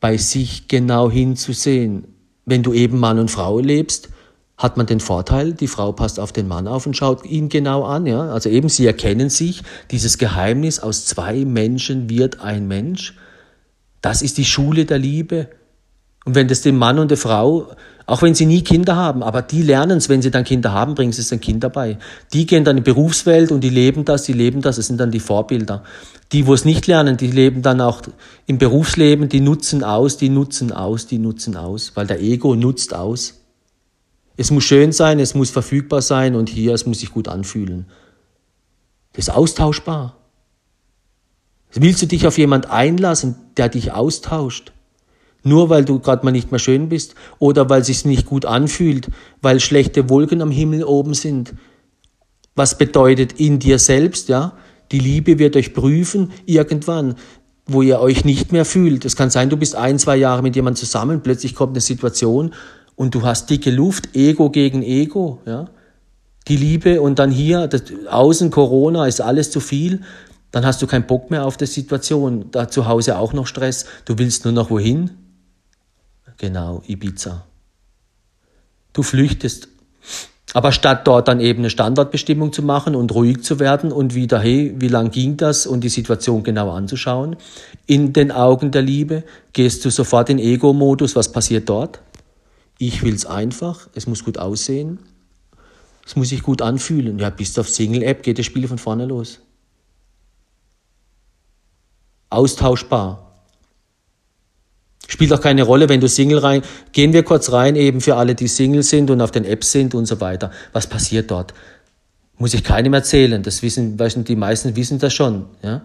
S1: bei sich genau hinzusehen. Wenn du eben Mann und Frau lebst, hat man den Vorteil, die Frau passt auf den Mann auf und schaut ihn genau an. Ja? Also eben, sie erkennen sich, dieses Geheimnis, aus zwei Menschen wird ein Mensch. Das ist die Schule der Liebe. Und wenn das dem Mann und der Frau auch wenn sie nie Kinder haben, aber die lernen es, wenn sie dann Kinder haben, bringen sie es ein Kind dabei. Die gehen dann in die Berufswelt und die leben das, die leben das, das sind dann die Vorbilder. Die, wo es nicht lernen, die leben dann auch im Berufsleben, die nutzen aus, die nutzen aus, die nutzen aus, weil der Ego nutzt aus. Es muss schön sein, es muss verfügbar sein und hier, es muss sich gut anfühlen. Das ist austauschbar. Willst du dich auf jemand einlassen, der dich austauscht? Nur weil du gerade mal nicht mehr schön bist oder weil sich's nicht gut anfühlt, weil schlechte Wolken am Himmel oben sind. Was bedeutet in dir selbst, ja? Die Liebe wird euch prüfen irgendwann, wo ihr euch nicht mehr fühlt. Es kann sein, du bist ein, zwei Jahre mit jemandem zusammen, plötzlich kommt eine Situation und du hast dicke Luft, Ego gegen Ego, ja? Die Liebe und dann hier, das, außen Corona ist alles zu viel, dann hast du keinen Bock mehr auf die Situation. Da zu Hause auch noch Stress. Du willst nur noch wohin? Genau, Ibiza. Du flüchtest. Aber statt dort dann eben eine Standortbestimmung zu machen und ruhig zu werden und wieder, hey, wie lang ging das und die Situation genau anzuschauen, in den Augen der Liebe, gehst du sofort in Ego-Modus. Was passiert dort? Ich will's einfach, es muss gut aussehen, es muss sich gut anfühlen. Ja, bist du auf Single-App, geht das Spiel von vorne los. Austauschbar. Spielt auch keine Rolle, wenn du Single rein, gehen wir kurz rein, eben für alle, die Single sind und auf den Apps sind und so weiter. Was passiert dort? Muss ich keinem erzählen. Das wissen, die meisten wissen das schon, ja.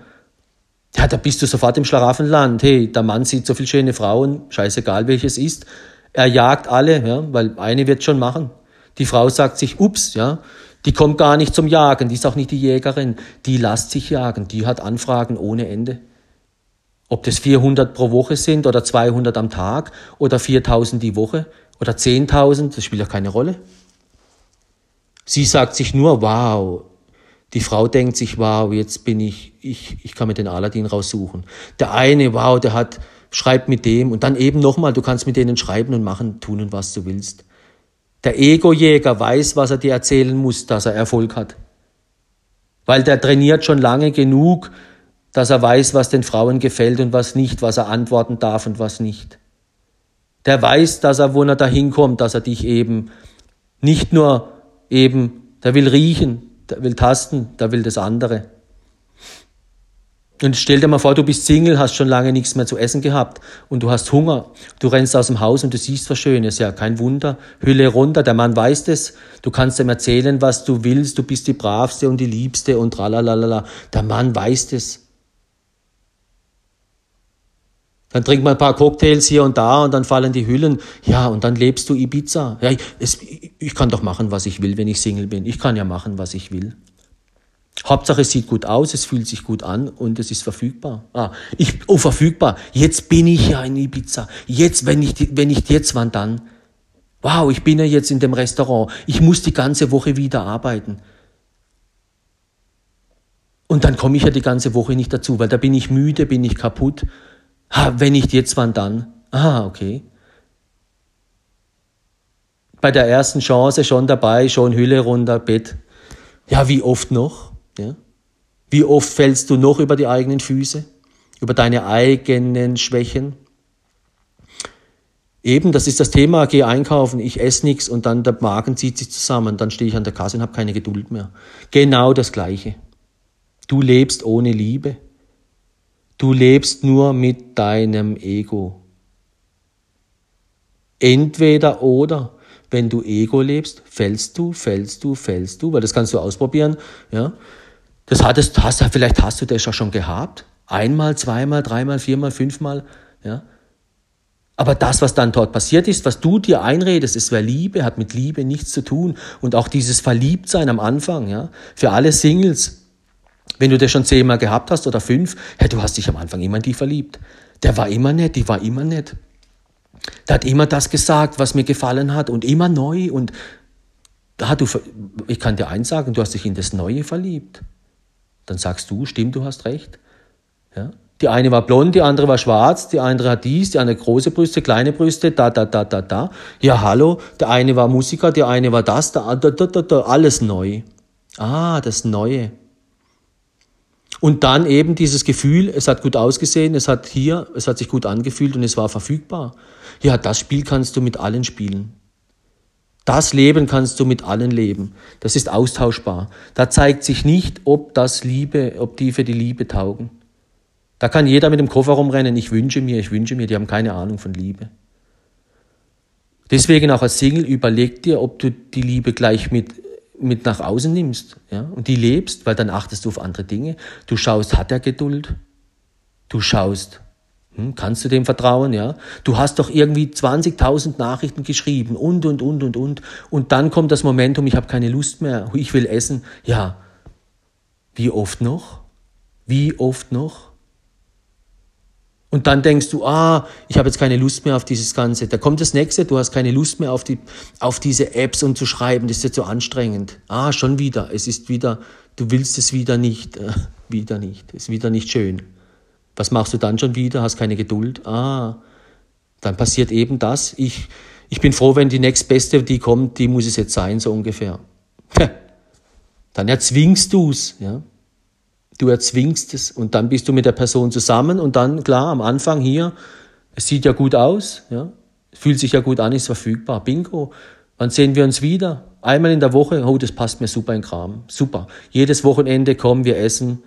S1: Ja, da bist du sofort im Schlaraffenland. Hey, der Mann sieht so viele schöne Frauen, scheißegal welches ist. Er jagt alle, ja, weil eine wird schon machen. Die Frau sagt sich, ups, ja, die kommt gar nicht zum Jagen, die ist auch nicht die Jägerin, die lässt sich jagen, die hat Anfragen ohne Ende. Ob das 400 pro Woche sind oder 200 am Tag oder 4000 die Woche oder 10.000, das spielt ja keine Rolle. Sie sagt sich nur, wow. Die Frau denkt sich, wow, jetzt bin ich, ich, ich kann mir den Aladdin raussuchen. Der eine, wow, der hat, schreibt mit dem und dann eben nochmal, du kannst mit denen schreiben und machen, tun und was du willst. Der Ego-Jäger weiß, was er dir erzählen muss, dass er Erfolg hat. Weil der trainiert schon lange genug, dass er weiß, was den Frauen gefällt und was nicht, was er antworten darf und was nicht. Der weiß, dass er, wo er dahin kommt, dass er dich eben nicht nur eben, der will riechen, der will tasten, der will das andere. Und stell dir mal vor, du bist Single, hast schon lange nichts mehr zu essen gehabt und du hast Hunger. Du rennst aus dem Haus und du siehst was Schönes. Ja, kein Wunder. Hülle runter, der Mann weiß das. Du kannst ihm erzählen, was du willst. Du bist die Bravste und die Liebste und tralalala. Der Mann weiß das. Dann trinkt man ein paar Cocktails hier und da und dann fallen die Hüllen. Ja, und dann lebst du Ibiza. Ja, es, ich kann doch machen, was ich will, wenn ich Single bin. Ich kann ja machen, was ich will. Hauptsache es sieht gut aus, es fühlt sich gut an und es ist verfügbar. Ah, ich, oh, verfügbar. Jetzt bin ich ja in Ibiza. Jetzt, wenn ich, wenn nicht jetzt, wann dann? Wow, ich bin ja jetzt in dem Restaurant. Ich muss die ganze Woche wieder arbeiten. Und dann komme ich ja die ganze Woche nicht dazu, weil da bin ich müde, bin ich kaputt. Ha, wenn nicht jetzt, wann dann? Ah, okay. Bei der ersten Chance schon dabei, schon Hülle runter, Bett. Ja, wie oft noch? Ja? Wie oft fällst du noch über die eigenen Füße, über deine eigenen Schwächen? Eben, das ist das Thema, geh einkaufen, ich esse nichts und dann der Magen zieht sich zusammen, dann stehe ich an der Kasse und habe keine Geduld mehr. Genau das Gleiche. Du lebst ohne Liebe. Du lebst nur mit deinem Ego. Entweder oder. Wenn du Ego lebst, fällst du, fällst du, fällst du, weil das kannst du ausprobieren, ja. Das hattest, hast, vielleicht hast du das ja schon gehabt. Einmal, zweimal, dreimal, viermal, fünfmal. Ja? Aber das, was dann dort passiert ist, was du dir einredest, es wäre Liebe, hat mit Liebe nichts zu tun. Und auch dieses Verliebtsein am Anfang, ja, für alle Singles, wenn du das schon zehnmal gehabt hast oder fünf, ja, du hast dich am Anfang immer in die verliebt. Der war immer nett, die war immer nett. Der hat immer das gesagt, was mir gefallen hat und immer neu. Und da du, ich kann dir eins sagen, du hast dich in das Neue verliebt. Dann sagst du, stimmt, du hast recht. Ja? Die eine war blond, die andere war schwarz, die andere hat dies, die andere große Brüste, kleine Brüste, da, da, da, da, da. Ja, hallo, der eine war Musiker, der eine war das, da, da, da, da, da, alles neu. Ah, das Neue. Und dann eben dieses Gefühl, es hat gut ausgesehen, es hat hier, es hat sich gut angefühlt und es war verfügbar. Ja, das Spiel kannst du mit allen spielen. Das Leben kannst du mit allen leben. Das ist austauschbar. Da zeigt sich nicht, ob das Liebe, ob die für die Liebe taugen. Da kann jeder mit dem Koffer rumrennen, ich wünsche mir, ich wünsche mir, die haben keine Ahnung von Liebe. Deswegen auch als Single überleg dir, ob du die Liebe gleich mit, mit nach außen nimmst ja, und die lebst, weil dann achtest du auf andere Dinge. Du schaust, hat er Geduld? Du schaust, hm, kannst du dem vertrauen, ja? Du hast doch irgendwie 20.000 Nachrichten geschrieben und, und, und, und, und. Und dann kommt das Momentum, ich habe keine Lust mehr, ich will essen. Ja, wie oft noch? Wie oft noch? Und dann denkst du, ah, ich habe jetzt keine Lust mehr auf dieses Ganze. Da kommt das nächste, du hast keine Lust mehr auf, die, auf diese Apps und zu schreiben, das ist jetzt so anstrengend. Ah, schon wieder, es ist wieder, du willst es wieder nicht, äh, wieder nicht, ist wieder nicht schön. Was machst du dann schon wieder? Hast keine Geduld? Ah, dann passiert eben das. Ich, ich bin froh, wenn die nächstbeste, die kommt, die muss es jetzt sein, so ungefähr. Dann erzwingst du es, ja. Du erzwingst es und dann bist du mit der Person zusammen und dann, klar, am Anfang hier, es sieht ja gut aus, ja. Fühlt sich ja gut an, ist verfügbar. Bingo. Wann sehen wir uns wieder? Einmal in der Woche, oh, das passt mir super in Kram. Super. Jedes Wochenende kommen wir essen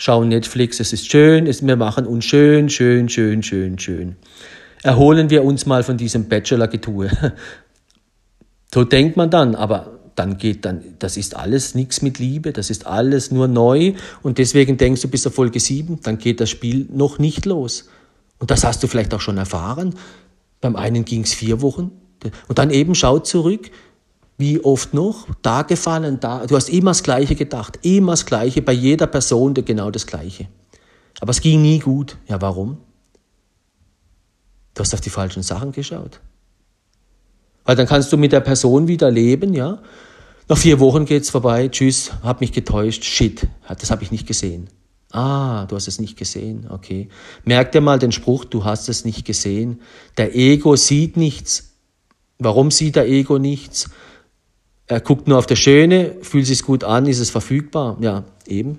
S1: schauen Netflix, es ist schön, es, wir machen uns schön, schön, schön, schön, schön. Erholen wir uns mal von diesem Bachelor-Getue. so denkt man dann, aber dann geht dann, das ist alles nichts mit Liebe, das ist alles nur neu und deswegen denkst du bis zur Folge 7, dann geht das Spiel noch nicht los. Und das hast du vielleicht auch schon erfahren. Beim einen ging es vier Wochen und dann eben schaut zurück, wie oft noch? Da gefallen, da. Du hast immer das Gleiche gedacht. Immer das Gleiche. Bei jeder Person genau das Gleiche. Aber es ging nie gut. Ja, warum? Du hast auf die falschen Sachen geschaut. Weil dann kannst du mit der Person wieder leben, ja. Nach vier Wochen geht's vorbei. Tschüss, hab mich getäuscht. Shit, das habe ich nicht gesehen. Ah, du hast es nicht gesehen. Okay. Merk dir mal den Spruch, du hast es nicht gesehen. Der Ego sieht nichts. Warum sieht der Ego nichts? Er guckt nur auf das Schöne, fühlt sich gut an, ist es verfügbar? Ja, eben.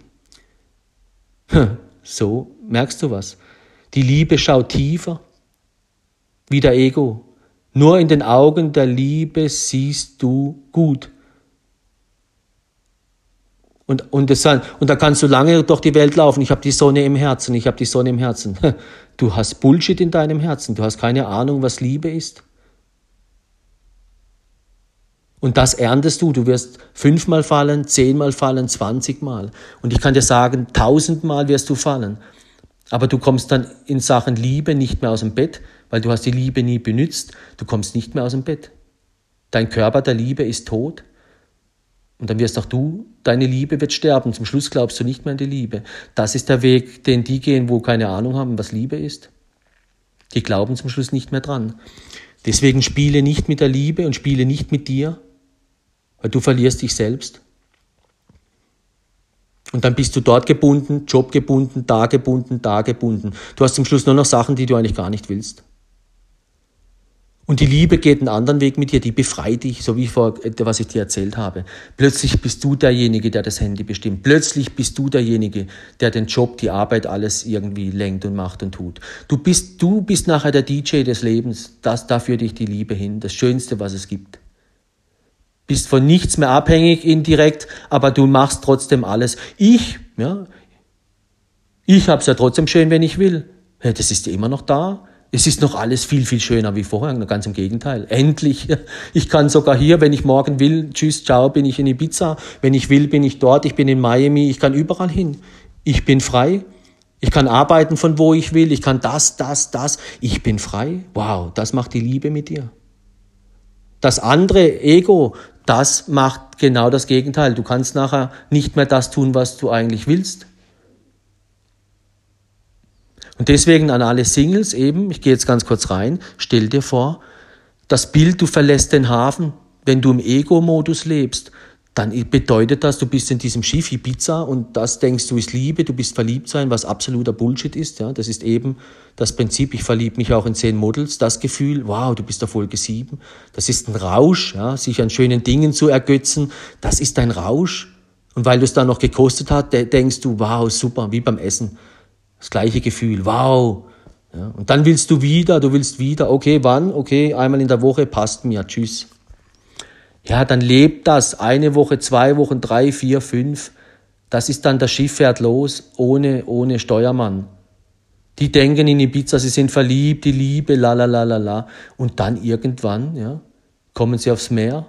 S1: So merkst du was. Die Liebe schaut tiefer wie der Ego. Nur in den Augen der Liebe siehst du gut. Und, und, das, und da kannst du lange durch die Welt laufen. Ich habe die Sonne im Herzen, ich habe die Sonne im Herzen. Du hast Bullshit in deinem Herzen, du hast keine Ahnung, was Liebe ist. Und das erntest du. Du wirst fünfmal fallen, zehnmal fallen, zwanzigmal. Und ich kann dir sagen, tausendmal wirst du fallen. Aber du kommst dann in Sachen Liebe nicht mehr aus dem Bett, weil du hast die Liebe nie benützt. Du kommst nicht mehr aus dem Bett. Dein Körper der Liebe ist tot. Und dann wirst auch du, deine Liebe wird sterben. Zum Schluss glaubst du nicht mehr an die Liebe. Das ist der Weg, den die gehen, wo keine Ahnung haben, was Liebe ist. Die glauben zum Schluss nicht mehr dran. Deswegen spiele nicht mit der Liebe und spiele nicht mit dir, weil du verlierst dich selbst. Und dann bist du dort gebunden, Job gebunden, da gebunden, da gebunden. Du hast zum Schluss nur noch Sachen, die du eigentlich gar nicht willst. Und die Liebe geht einen anderen Weg mit dir, die befreit dich, so wie vor, was ich dir erzählt habe. Plötzlich bist du derjenige, der das Handy bestimmt. Plötzlich bist du derjenige, der den Job, die Arbeit, alles irgendwie lenkt und macht und tut. Du bist, du bist nachher der DJ des Lebens. Das, da führt dich die Liebe hin. Das Schönste, was es gibt. Bist von nichts mehr abhängig indirekt, aber du machst trotzdem alles. Ich, ja, ich hab's ja trotzdem schön, wenn ich will. Das ist immer noch da. Es ist noch alles viel, viel schöner wie vorher, ganz im Gegenteil. Endlich. Ich kann sogar hier, wenn ich morgen will, tschüss, ciao, bin ich in Ibiza. Wenn ich will, bin ich dort. Ich bin in Miami. Ich kann überall hin. Ich bin frei. Ich kann arbeiten von wo ich will. Ich kann das, das, das. Ich bin frei. Wow, das macht die Liebe mit dir. Das andere Ego, das macht genau das Gegenteil. Du kannst nachher nicht mehr das tun, was du eigentlich willst. Und deswegen an alle Singles eben, ich gehe jetzt ganz kurz rein, stell dir vor, das Bild, du verlässt den Hafen, wenn du im Ego-Modus lebst, dann bedeutet das, du bist in diesem Schiff Ibiza und das denkst du ist Liebe, du bist verliebt sein, was absoluter Bullshit ist. Ja? Das ist eben das Prinzip, ich verliebe mich auch in zehn Models, das Gefühl, wow, du bist auf Folge sieben. Das ist ein Rausch, ja? sich an schönen Dingen zu ergötzen, das ist ein Rausch. Und weil du es dann noch gekostet hast, denkst du, wow, super, wie beim Essen. Das gleiche Gefühl, wow. Ja, und dann willst du wieder, du willst wieder, okay, wann? Okay, einmal in der Woche passt mir, tschüss. Ja, dann lebt das eine Woche, zwei Wochen, drei, vier, fünf. Das ist dann, das Schiff fährt los, ohne, ohne Steuermann. Die denken in Ibiza, sie sind verliebt, die Liebe, la, la, la, la, la. Und dann irgendwann, ja, kommen sie aufs Meer.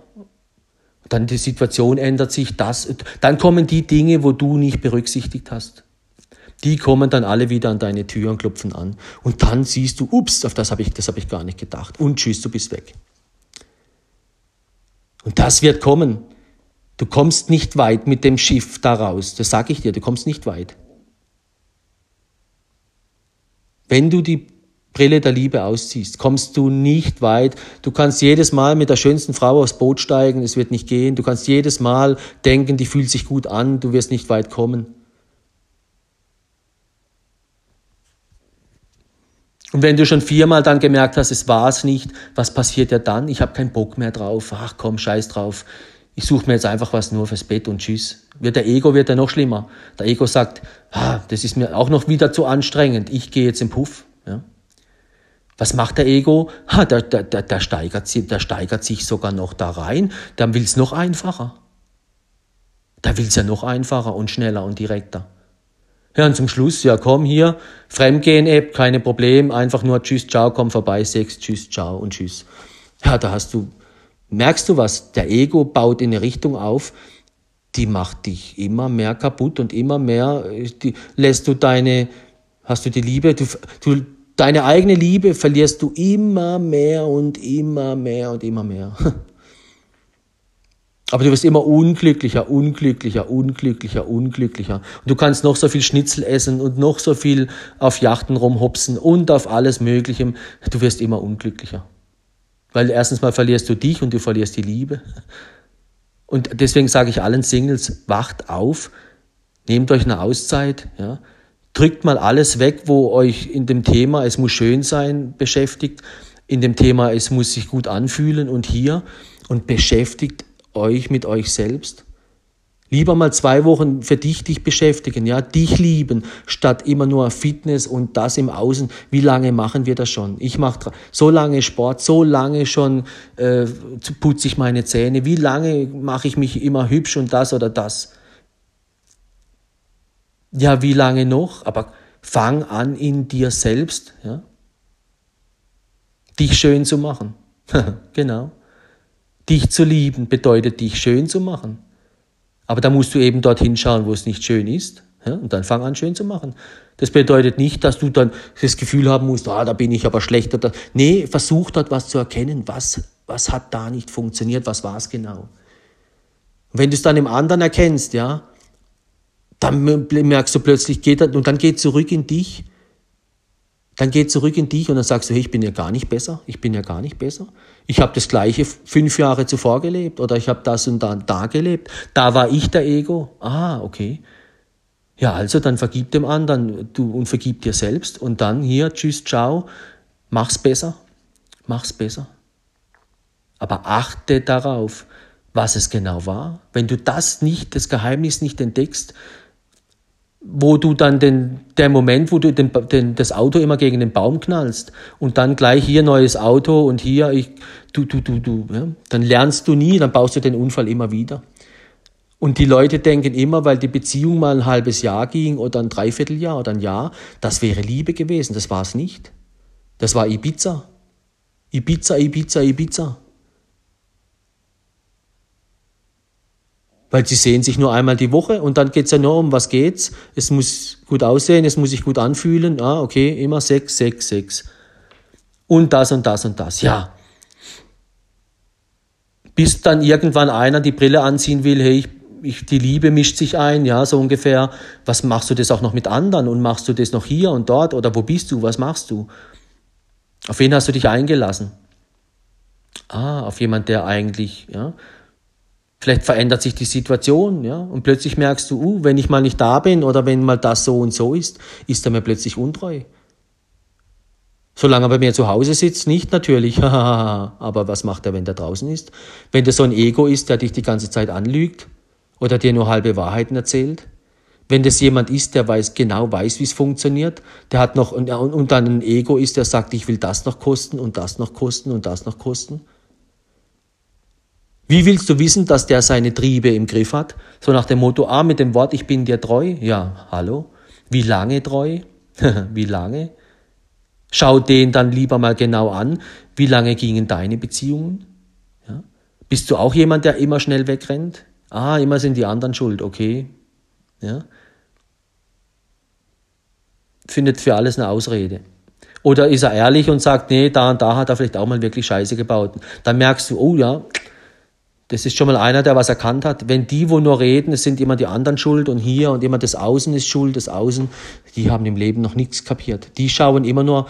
S1: Dann die Situation ändert sich, das, dann kommen die Dinge, wo du nicht berücksichtigt hast. Die kommen dann alle wieder an deine Tür und klopfen an. Und dann siehst du, ups, auf das habe ich, das habe ich gar nicht gedacht. Und tschüss, du bist weg. Und das wird kommen. Du kommst nicht weit mit dem Schiff da raus. Das sage ich dir, du kommst nicht weit. Wenn du die Brille der Liebe ausziehst, kommst du nicht weit. Du kannst jedes Mal mit der schönsten Frau aufs Boot steigen, es wird nicht gehen. Du kannst jedes Mal denken, die fühlt sich gut an, du wirst nicht weit kommen. Und wenn du schon viermal dann gemerkt hast, es war es nicht, was passiert ja dann? Ich habe keinen Bock mehr drauf. Ach komm, scheiß drauf. Ich suche mir jetzt einfach was nur fürs Bett und tschüss. Wird der Ego wird ja noch schlimmer. Der Ego sagt, ah, das ist mir auch noch wieder zu anstrengend. Ich gehe jetzt im Puff. Ja. Was macht der Ego? Ha, der, der, der, der, steigert, der steigert sich sogar noch da rein. Der will es noch einfacher. Der will es ja noch einfacher und schneller und direkter. Ja, und zum Schluss, ja komm hier, Fremdgehen-App, keine Problem, einfach nur Tschüss, Ciao, komm vorbei, Sex, Tschüss, Ciao und Tschüss. Ja, da hast du, merkst du was, der Ego baut in eine Richtung auf, die macht dich immer mehr kaputt und immer mehr, die, lässt du deine, hast du die Liebe, du, du, deine eigene Liebe verlierst du immer mehr und immer mehr und immer mehr. Aber du wirst immer unglücklicher, unglücklicher, unglücklicher, unglücklicher. Und du kannst noch so viel Schnitzel essen und noch so viel auf Yachten rumhopsen und auf alles Mögliche. Du wirst immer unglücklicher. Weil erstens mal verlierst du dich und du verlierst die Liebe. Und deswegen sage ich allen Singles, wacht auf, nehmt euch eine Auszeit, ja. Drückt mal alles weg, wo euch in dem Thema, es muss schön sein, beschäftigt, in dem Thema, es muss sich gut anfühlen und hier und beschäftigt euch mit euch selbst. Lieber mal zwei Wochen für dich dich beschäftigen, ja, dich lieben, statt immer nur Fitness und das im Außen. Wie lange machen wir das schon? Ich mache so lange Sport, so lange schon äh, putze ich meine Zähne. Wie lange mache ich mich immer hübsch und das oder das? Ja, wie lange noch? Aber fang an in dir selbst, ja, dich schön zu machen. genau. Dich zu lieben bedeutet, dich schön zu machen. Aber da musst du eben dorthin schauen, wo es nicht schön ist. Ja, und dann fang an, schön zu machen. Das bedeutet nicht, dass du dann das Gefühl haben musst, ah, da bin ich aber schlechter. Nee, versuch dort was zu erkennen, was, was hat da nicht funktioniert, was war es genau. Und wenn du es dann im anderen erkennst, ja, dann merkst du plötzlich, geht das, und dann geht zurück in dich dann geh zurück in dich und dann sagst du, hey, ich bin ja gar nicht besser, ich bin ja gar nicht besser. Ich habe das gleiche fünf Jahre zuvor gelebt oder ich habe das und dann da gelebt. Da war ich der Ego. Ah, okay. Ja, also dann vergib dem anderen du, und vergib dir selbst und dann hier, tschüss, ciao, mach's besser, mach's besser. Aber achte darauf, was es genau war. Wenn du das nicht, das Geheimnis nicht entdeckst, wo du dann den, der Moment, wo du den, den, das Auto immer gegen den Baum knallst und dann gleich hier neues Auto und hier, ich, du, du, du, du, ja, dann lernst du nie, dann baust du den Unfall immer wieder. Und die Leute denken immer, weil die Beziehung mal ein halbes Jahr ging oder ein Dreivierteljahr oder ein Jahr, das wäre Liebe gewesen. Das war es nicht. Das war Ibiza. Ibiza, Ibiza, Ibiza. Weil sie sehen sich nur einmal die Woche und dann geht's ja nur um, was geht's. Es muss gut aussehen, es muss sich gut anfühlen. Ah, okay, immer Sex, Sex, Sex. Und das und das und das, ja. Bis dann irgendwann einer die Brille anziehen will, hey, ich, ich, die Liebe mischt sich ein, ja, so ungefähr. Was machst du das auch noch mit anderen und machst du das noch hier und dort oder wo bist du, was machst du? Auf wen hast du dich eingelassen? Ah, auf jemand, der eigentlich, ja, Vielleicht verändert sich die Situation, ja, und plötzlich merkst du, uh, wenn ich mal nicht da bin oder wenn mal das so und so ist, ist er mir plötzlich untreu. Solange er bei mir zu Hause sitzt, nicht natürlich. Aber was macht er, wenn er draußen ist? Wenn der so ein Ego ist, der dich die ganze Zeit anlügt oder dir nur halbe Wahrheiten erzählt? Wenn das jemand ist, der weiß, genau weiß, wie es funktioniert, der hat noch, und, und dann ein Ego ist, der sagt, ich will das noch kosten und das noch kosten und das noch kosten, wie willst du wissen, dass der seine Triebe im Griff hat? So nach dem Motto, ah, mit dem Wort, ich bin dir treu. Ja, hallo? Wie lange treu? wie lange? Schau den dann lieber mal genau an. Wie lange gingen deine Beziehungen? Ja? Bist du auch jemand, der immer schnell wegrennt? Ah, immer sind die anderen schuld, okay. Ja? Findet für alles eine Ausrede. Oder ist er ehrlich und sagt, nee, da und da hat er vielleicht auch mal wirklich Scheiße gebaut. Dann merkst du, oh ja, das ist schon mal einer, der was erkannt hat. Wenn die, wo nur reden, es sind immer die anderen schuld und hier und immer das Außen ist schuld, das Außen, die haben im Leben noch nichts kapiert. Die schauen immer nur,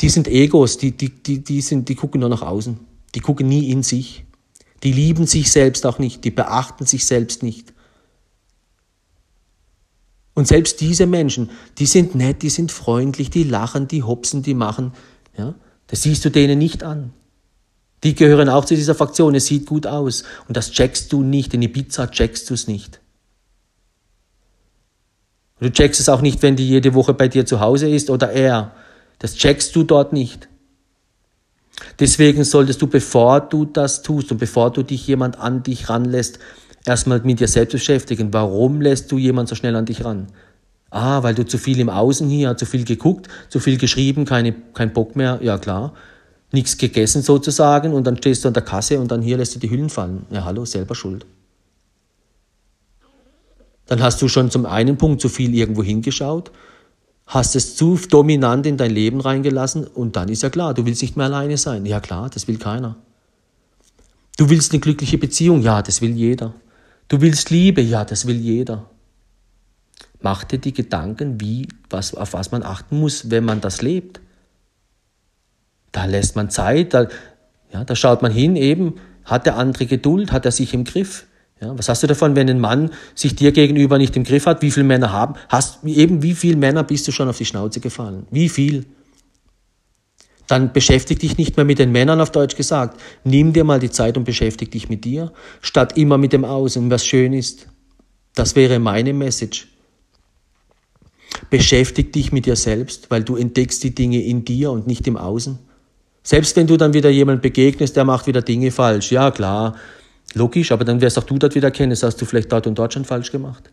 S1: die sind Egos, die, die, die, die, sind, die gucken nur nach außen. Die gucken nie in sich. Die lieben sich selbst auch nicht, die beachten sich selbst nicht. Und selbst diese Menschen, die sind nett, die sind freundlich, die lachen, die hopsen, die machen. Ja? Das siehst du denen nicht an. Die gehören auch zu dieser Fraktion. Es sieht gut aus. Und das checkst du nicht. In Ibiza checkst du es nicht. Du checkst es auch nicht, wenn die jede Woche bei dir zu Hause ist oder er. Das checkst du dort nicht. Deswegen solltest du, bevor du das tust und bevor du dich jemand an dich ranlässt, erstmal mit dir selbst beschäftigen. Warum lässt du jemand so schnell an dich ran? Ah, weil du zu viel im Außen hier, zu viel geguckt, zu viel geschrieben, keine, kein Bock mehr. Ja, klar nichts gegessen sozusagen und dann stehst du an der Kasse und dann hier lässt du die Hüllen fallen. Ja, hallo, selber schuld. Dann hast du schon zum einen Punkt zu viel irgendwo hingeschaut, hast es zu dominant in dein Leben reingelassen und dann ist ja klar, du willst nicht mehr alleine sein. Ja klar, das will keiner. Du willst eine glückliche Beziehung, ja, das will jeder. Du willst Liebe, ja, das will jeder. Mach dir die Gedanken, wie, was, auf was man achten muss, wenn man das lebt. Da lässt man Zeit, da, ja, da schaut man hin, eben, hat der andere Geduld, hat er sich im Griff. Ja, was hast du davon, wenn ein Mann sich dir gegenüber nicht im Griff hat? Wie viele Männer haben? Hast, eben wie viele Männer bist du schon auf die Schnauze gefallen? Wie viel? Dann beschäftige dich nicht mehr mit den Männern, auf Deutsch gesagt. Nimm dir mal die Zeit und beschäftige dich mit dir, statt immer mit dem Außen, was schön ist. Das wäre meine Message. Beschäftig dich mit dir selbst, weil du entdeckst die Dinge in dir und nicht im Außen. Selbst wenn du dann wieder jemand begegnest, der macht wieder Dinge falsch. Ja, klar, logisch, aber dann wirst auch du dort wieder erkennen, das hast du vielleicht dort und dort schon falsch gemacht.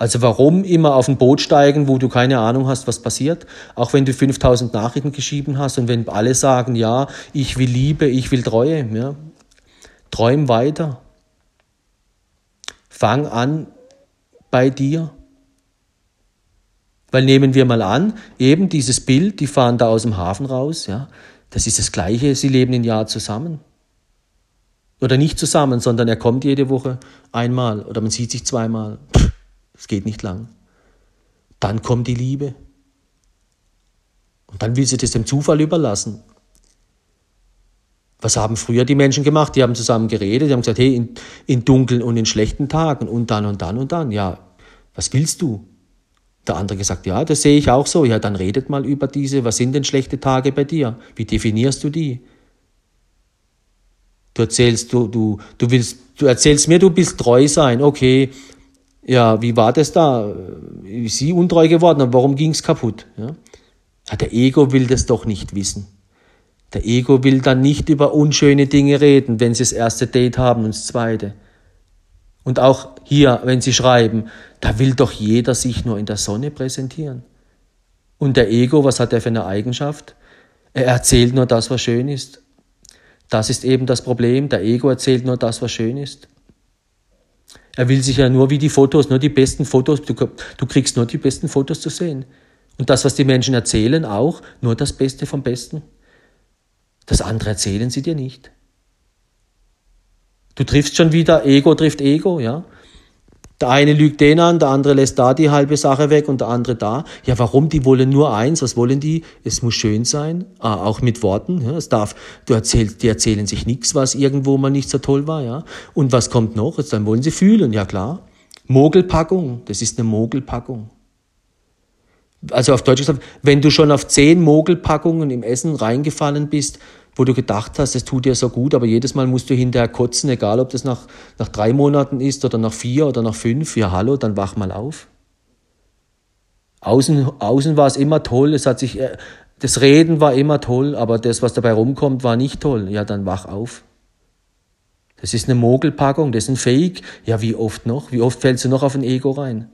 S1: Also warum immer auf ein Boot steigen, wo du keine Ahnung hast, was passiert? Auch wenn du 5000 Nachrichten geschrieben hast und wenn alle sagen, ja, ich will Liebe, ich will Treue, ja, träum weiter. Fang an bei dir. Weil nehmen wir mal an, eben dieses Bild, die fahren da aus dem Hafen raus, ja, das ist das Gleiche, sie leben ein Jahr zusammen. Oder nicht zusammen, sondern er kommt jede Woche einmal oder man sieht sich zweimal. Es geht nicht lang. Dann kommt die Liebe. Und dann will sie das dem Zufall überlassen. Was haben früher die Menschen gemacht? Die haben zusammen geredet, die haben gesagt, hey, in, in dunklen und in schlechten Tagen und dann und dann und dann. Ja, was willst du? Der andere gesagt, ja, das sehe ich auch so. Ja, dann redet mal über diese. Was sind denn schlechte Tage bei dir? Wie definierst du die? Du erzählst, du, du, du willst, du erzählst mir, du bist treu sein. Okay. Ja, wie war das da? Ist sie untreu geworden? Und warum ging's kaputt? Ja? ja, der Ego will das doch nicht wissen. Der Ego will dann nicht über unschöne Dinge reden, wenn sie das erste Date haben und das zweite. Und auch hier, wenn Sie schreiben, da will doch jeder sich nur in der Sonne präsentieren. Und der Ego, was hat er für eine Eigenschaft? Er erzählt nur das, was schön ist. Das ist eben das Problem. Der Ego erzählt nur das, was schön ist. Er will sich ja nur wie die Fotos, nur die besten Fotos, du, du kriegst nur die besten Fotos zu sehen. Und das, was die Menschen erzählen, auch nur das Beste vom Besten. Das andere erzählen sie dir nicht. Du triffst schon wieder, Ego trifft Ego, ja. Der eine lügt den an, der andere lässt da die halbe Sache weg und der andere da. Ja, warum? Die wollen nur eins. Was wollen die? Es muss schön sein, ah, auch mit Worten. Ja, es darf, du erzählst, die erzählen sich nichts, was irgendwo mal nicht so toll war. Ja. Und was kommt noch? Jetzt, dann wollen sie fühlen, ja klar. Mogelpackung, das ist eine Mogelpackung. Also auf Deutsch gesagt, wenn du schon auf zehn Mogelpackungen im Essen reingefallen bist, wo du gedacht hast, es tut dir so gut, aber jedes Mal musst du hinterher kotzen, egal ob das nach, nach drei Monaten ist oder nach vier oder nach fünf. Ja, hallo, dann wach mal auf. Außen, außen war es immer toll, es hat sich, äh, das Reden war immer toll, aber das, was dabei rumkommt, war nicht toll. Ja, dann wach auf. Das ist eine Mogelpackung, das ist ein Fake. Ja, wie oft noch? Wie oft fällst du noch auf ein Ego rein?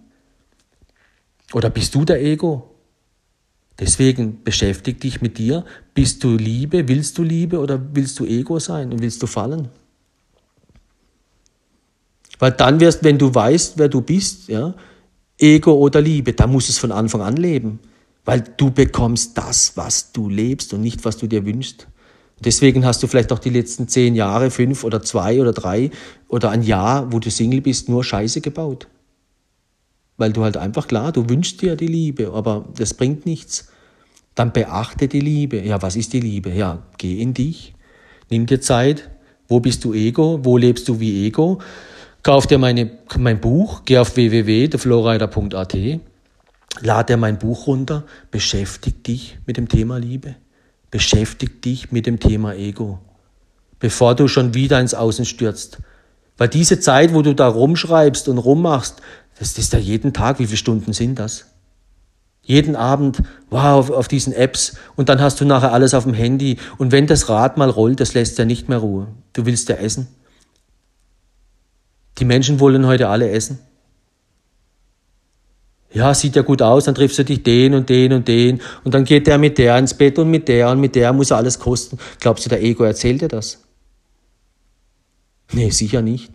S1: Oder bist du der Ego? Deswegen beschäftig dich mit dir. Bist du Liebe? Willst du Liebe oder willst du Ego sein und willst du fallen? Weil dann wirst, wenn du weißt, wer du bist, ja, Ego oder Liebe, dann musst du es von Anfang an leben. Weil du bekommst das, was du lebst und nicht, was du dir wünschst. Deswegen hast du vielleicht auch die letzten zehn Jahre, fünf oder zwei oder drei oder ein Jahr, wo du Single bist, nur Scheiße gebaut. Weil du halt einfach klar, du wünschst dir die Liebe, aber das bringt nichts. Dann beachte die Liebe. Ja, was ist die Liebe? Ja, geh in dich. Nimm dir Zeit. Wo bist du Ego? Wo lebst du wie Ego? Kauf dir meine, mein Buch, geh auf www.theflowrider.at, lad dir mein Buch runter, beschäftig dich mit dem Thema Liebe. Beschäftig dich mit dem Thema Ego, bevor du schon wieder ins Außen stürzt. Weil diese Zeit, wo du da rumschreibst und rummachst, das ist ja jeden Tag, wie viele Stunden sind das? Jeden Abend, wow, auf, diesen Apps und dann hast du nachher alles auf dem Handy und wenn das Rad mal rollt, das lässt ja nicht mehr Ruhe. Du willst ja essen. Die Menschen wollen heute alle essen. Ja, sieht ja gut aus, dann triffst du dich den und den und den und dann geht der mit der ins Bett und mit der und mit der muss alles kosten. Glaubst du, der Ego erzählt dir das? Nee, sicher nicht.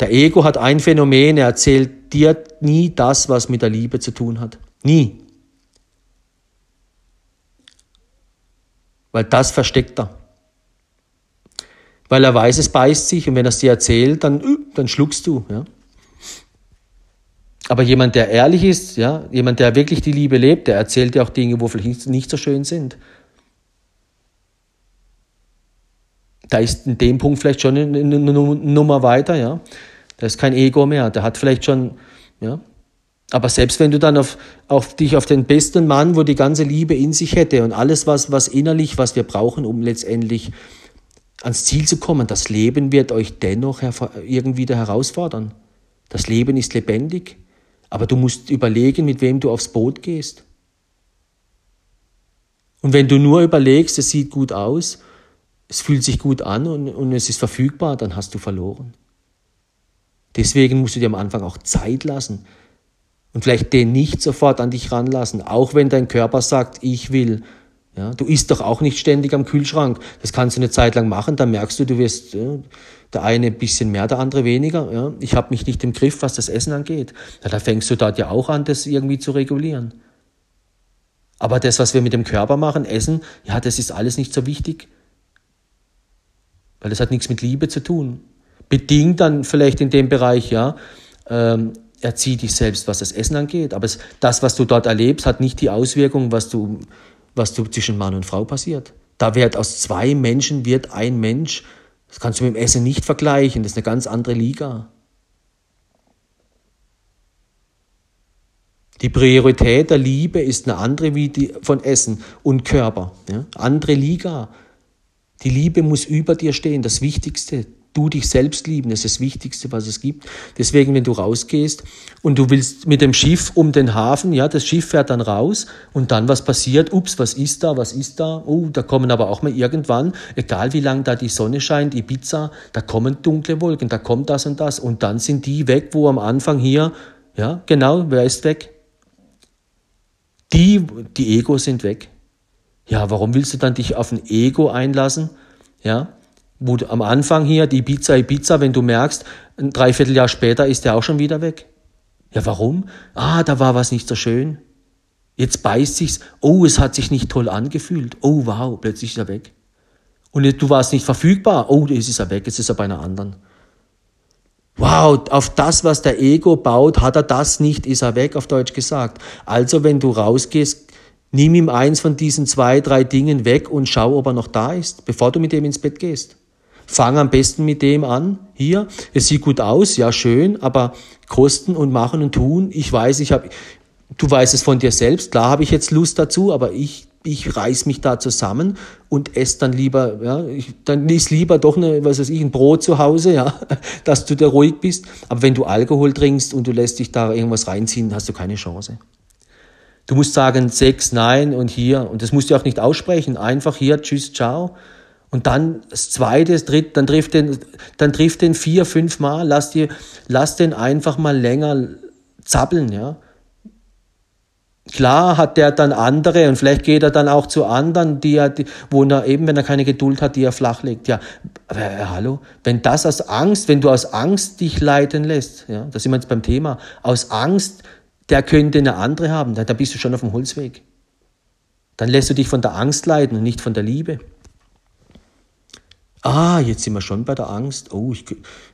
S1: Der Ego hat ein Phänomen, er erzählt dir nie das, was mit der Liebe zu tun hat. Nie. Weil das versteckt er. Weil er weiß, es beißt sich und wenn er es dir erzählt, dann, äh, dann schluckst du. Ja. Aber jemand, der ehrlich ist, ja, jemand, der wirklich die Liebe lebt, der erzählt dir auch Dinge, wo vielleicht nicht so schön sind. Da ist in dem Punkt vielleicht schon eine, Nummer weiter, ja. Da ist kein Ego mehr, der hat vielleicht schon, ja. Aber selbst wenn du dann auf, auf dich auf den besten Mann, wo die ganze Liebe in sich hätte und alles, was, was innerlich, was wir brauchen, um letztendlich ans Ziel zu kommen. Das Leben wird euch dennoch irgendwie wieder herausfordern. Das Leben ist lebendig, aber du musst überlegen, mit wem du aufs Boot gehst. Und wenn du nur überlegst, es sieht gut aus, es fühlt sich gut an und, und es ist verfügbar, dann hast du verloren. Deswegen musst du dir am Anfang auch Zeit lassen und vielleicht den nicht sofort an dich ranlassen, auch wenn dein Körper sagt, ich will. Ja, du isst doch auch nicht ständig am Kühlschrank. Das kannst du eine Zeit lang machen, dann merkst du, du wirst ja, der eine ein bisschen mehr, der andere weniger. Ja. Ich habe mich nicht im Griff, was das Essen angeht. Ja, da fängst du dort ja auch an, das irgendwie zu regulieren. Aber das, was wir mit dem Körper machen, Essen, ja, das ist alles nicht so wichtig. Weil das hat nichts mit Liebe zu tun. Bedingt dann vielleicht in dem Bereich, ja, ähm, erzieh dich selbst, was das Essen angeht. Aber es, das, was du dort erlebst, hat nicht die Auswirkung, was du, was du zwischen Mann und Frau passiert. Da wird aus zwei Menschen wird ein Mensch. Das kannst du mit dem Essen nicht vergleichen. Das ist eine ganz andere Liga. Die Priorität der Liebe ist eine andere wie die von Essen und Körper. Ja? Andere Liga. Die Liebe muss über dir stehen, das Wichtigste. Du dich selbst lieben, das ist das Wichtigste, was es gibt. Deswegen, wenn du rausgehst und du willst mit dem Schiff um den Hafen, ja, das Schiff fährt dann raus und dann was passiert? Ups, was ist da? Was ist da? Oh, da kommen aber auch mal irgendwann, egal wie lange da die Sonne scheint, Ibiza, da kommen dunkle Wolken, da kommt das und das und dann sind die weg, wo am Anfang hier, ja, genau, wer ist weg? Die, die Egos sind weg. Ja, warum willst du dann dich auf ein Ego einlassen? Ja, wo am Anfang hier die Pizza, Pizza, wenn du merkst, ein Dreivierteljahr später ist der auch schon wieder weg. Ja, warum? Ah, da war was nicht so schön. Jetzt beißt sich's. Oh, es hat sich nicht toll angefühlt. Oh, wow, plötzlich ist er weg. Und du warst nicht verfügbar. Oh, jetzt ist er weg, jetzt ist er bei einer anderen. Wow, auf das, was der Ego baut, hat er das nicht, ist er weg, auf Deutsch gesagt. Also, wenn du rausgehst, nimm ihm eins von diesen zwei, drei Dingen weg und schau, ob er noch da ist, bevor du mit ihm ins Bett gehst. Fang am besten mit dem an. Hier, es sieht gut aus, ja schön, aber Kosten und machen und tun. Ich weiß, ich habe, du weißt es von dir selbst. Klar habe ich jetzt Lust dazu, aber ich ich reiß mich da zusammen und esse dann lieber, ja, ich, dann ist lieber doch eine, was weiß ich, ein Brot zu Hause, ja, dass du da ruhig bist. Aber wenn du Alkohol trinkst und du lässt dich da irgendwas reinziehen, hast du keine Chance. Du musst sagen, Sex, nein und hier. Und das musst du auch nicht aussprechen. Einfach hier, tschüss, ciao. Und dann das zweite, das dritte, dann trifft den, dann trifft den vier, fünf Mal, lass dir, lass den einfach mal länger zappeln, ja. Klar hat der dann andere und vielleicht geht er dann auch zu anderen, die er, die, wo er eben, wenn er keine Geduld hat, die er flachlegt. Ja, aber äh, hallo, wenn das aus Angst, wenn du aus Angst dich leiten lässt, ja, da sind wir jetzt beim Thema, aus Angst, der könnte eine andere haben, da, bist du schon auf dem Holzweg. Dann lässt du dich von der Angst leiten und nicht von der Liebe. Ah, jetzt sind wir schon bei der Angst. Oh, ich,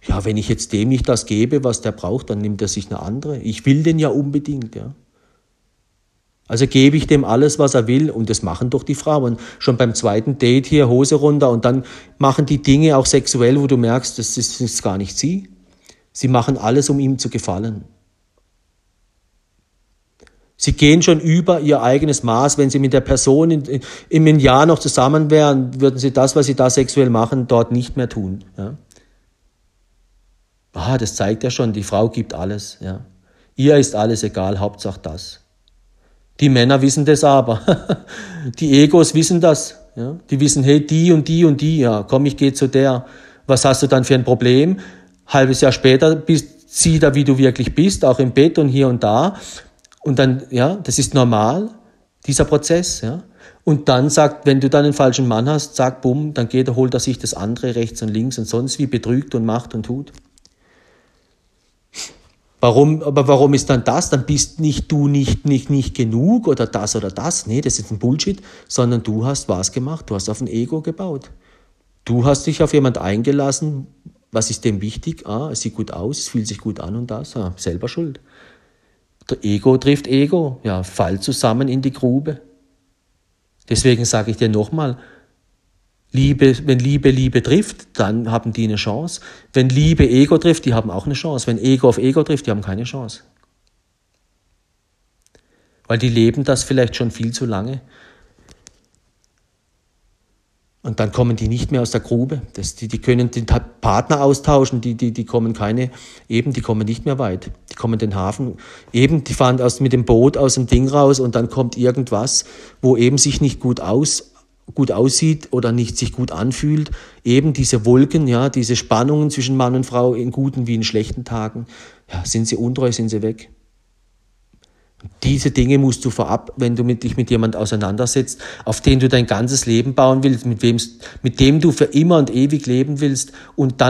S1: ja, wenn ich jetzt dem nicht das gebe, was der braucht, dann nimmt er sich eine andere. Ich will den ja unbedingt, ja. Also gebe ich dem alles, was er will und das machen doch die Frauen. Schon beim zweiten Date hier Hose runter und dann machen die Dinge auch sexuell, wo du merkst, das ist, das ist gar nicht sie. Sie machen alles, um ihm zu gefallen. Sie gehen schon über ihr eigenes Maß. Wenn sie mit der Person in, in, in einem Jahr noch zusammen wären, würden sie das, was sie da sexuell machen, dort nicht mehr tun. Ja. Ah, das zeigt ja schon, die Frau gibt alles. Ja. Ihr ist alles egal, Hauptsache das. Die Männer wissen das aber. Die Egos wissen das. Ja? Die wissen, hey, die und die und die, ja, komm, ich gehe zu der. Was hast du dann für ein Problem? Halbes Jahr später bist sie da, wie du wirklich bist, auch im Bett und hier und da. Und dann, ja, das ist normal, dieser Prozess, ja. Und dann sagt, wenn du dann einen falschen Mann hast, sag, bumm, dann geht er, holt er sich das andere rechts und links und sonst wie betrügt und macht und tut. Warum, aber warum ist dann das? Dann bist nicht du nicht, nicht, nicht genug oder das oder das. Nee, das ist ein Bullshit, sondern du hast was gemacht, du hast auf ein Ego gebaut. Du hast dich auf jemand eingelassen, was ist dem wichtig? Ah, es sieht gut aus, es fühlt sich gut an und das, ah, selber schuld. Der Ego trifft Ego, ja, fall zusammen in die Grube. Deswegen sage ich dir nochmal, Liebe, wenn Liebe Liebe trifft, dann haben die eine Chance. Wenn Liebe Ego trifft, die haben auch eine Chance. Wenn Ego auf Ego trifft, die haben keine Chance. Weil die leben das vielleicht schon viel zu lange. Und dann kommen die nicht mehr aus der Grube. Das, die, die können den Partner austauschen, die, die, die kommen keine, eben, die kommen nicht mehr weit. Die kommen den Hafen, eben, die fahren aus, mit dem Boot aus dem Ding raus und dann kommt irgendwas, wo eben sich nicht gut aus, gut aussieht oder nicht sich gut anfühlt. Eben diese Wolken, ja, diese Spannungen zwischen Mann und Frau in guten wie in schlechten Tagen. Ja, sind sie untreu, sind sie weg. Diese Dinge musst du vorab, wenn du dich mit jemand auseinandersetzt, auf den du dein ganzes Leben bauen willst, mit, wem, mit dem du für immer und ewig leben willst und dann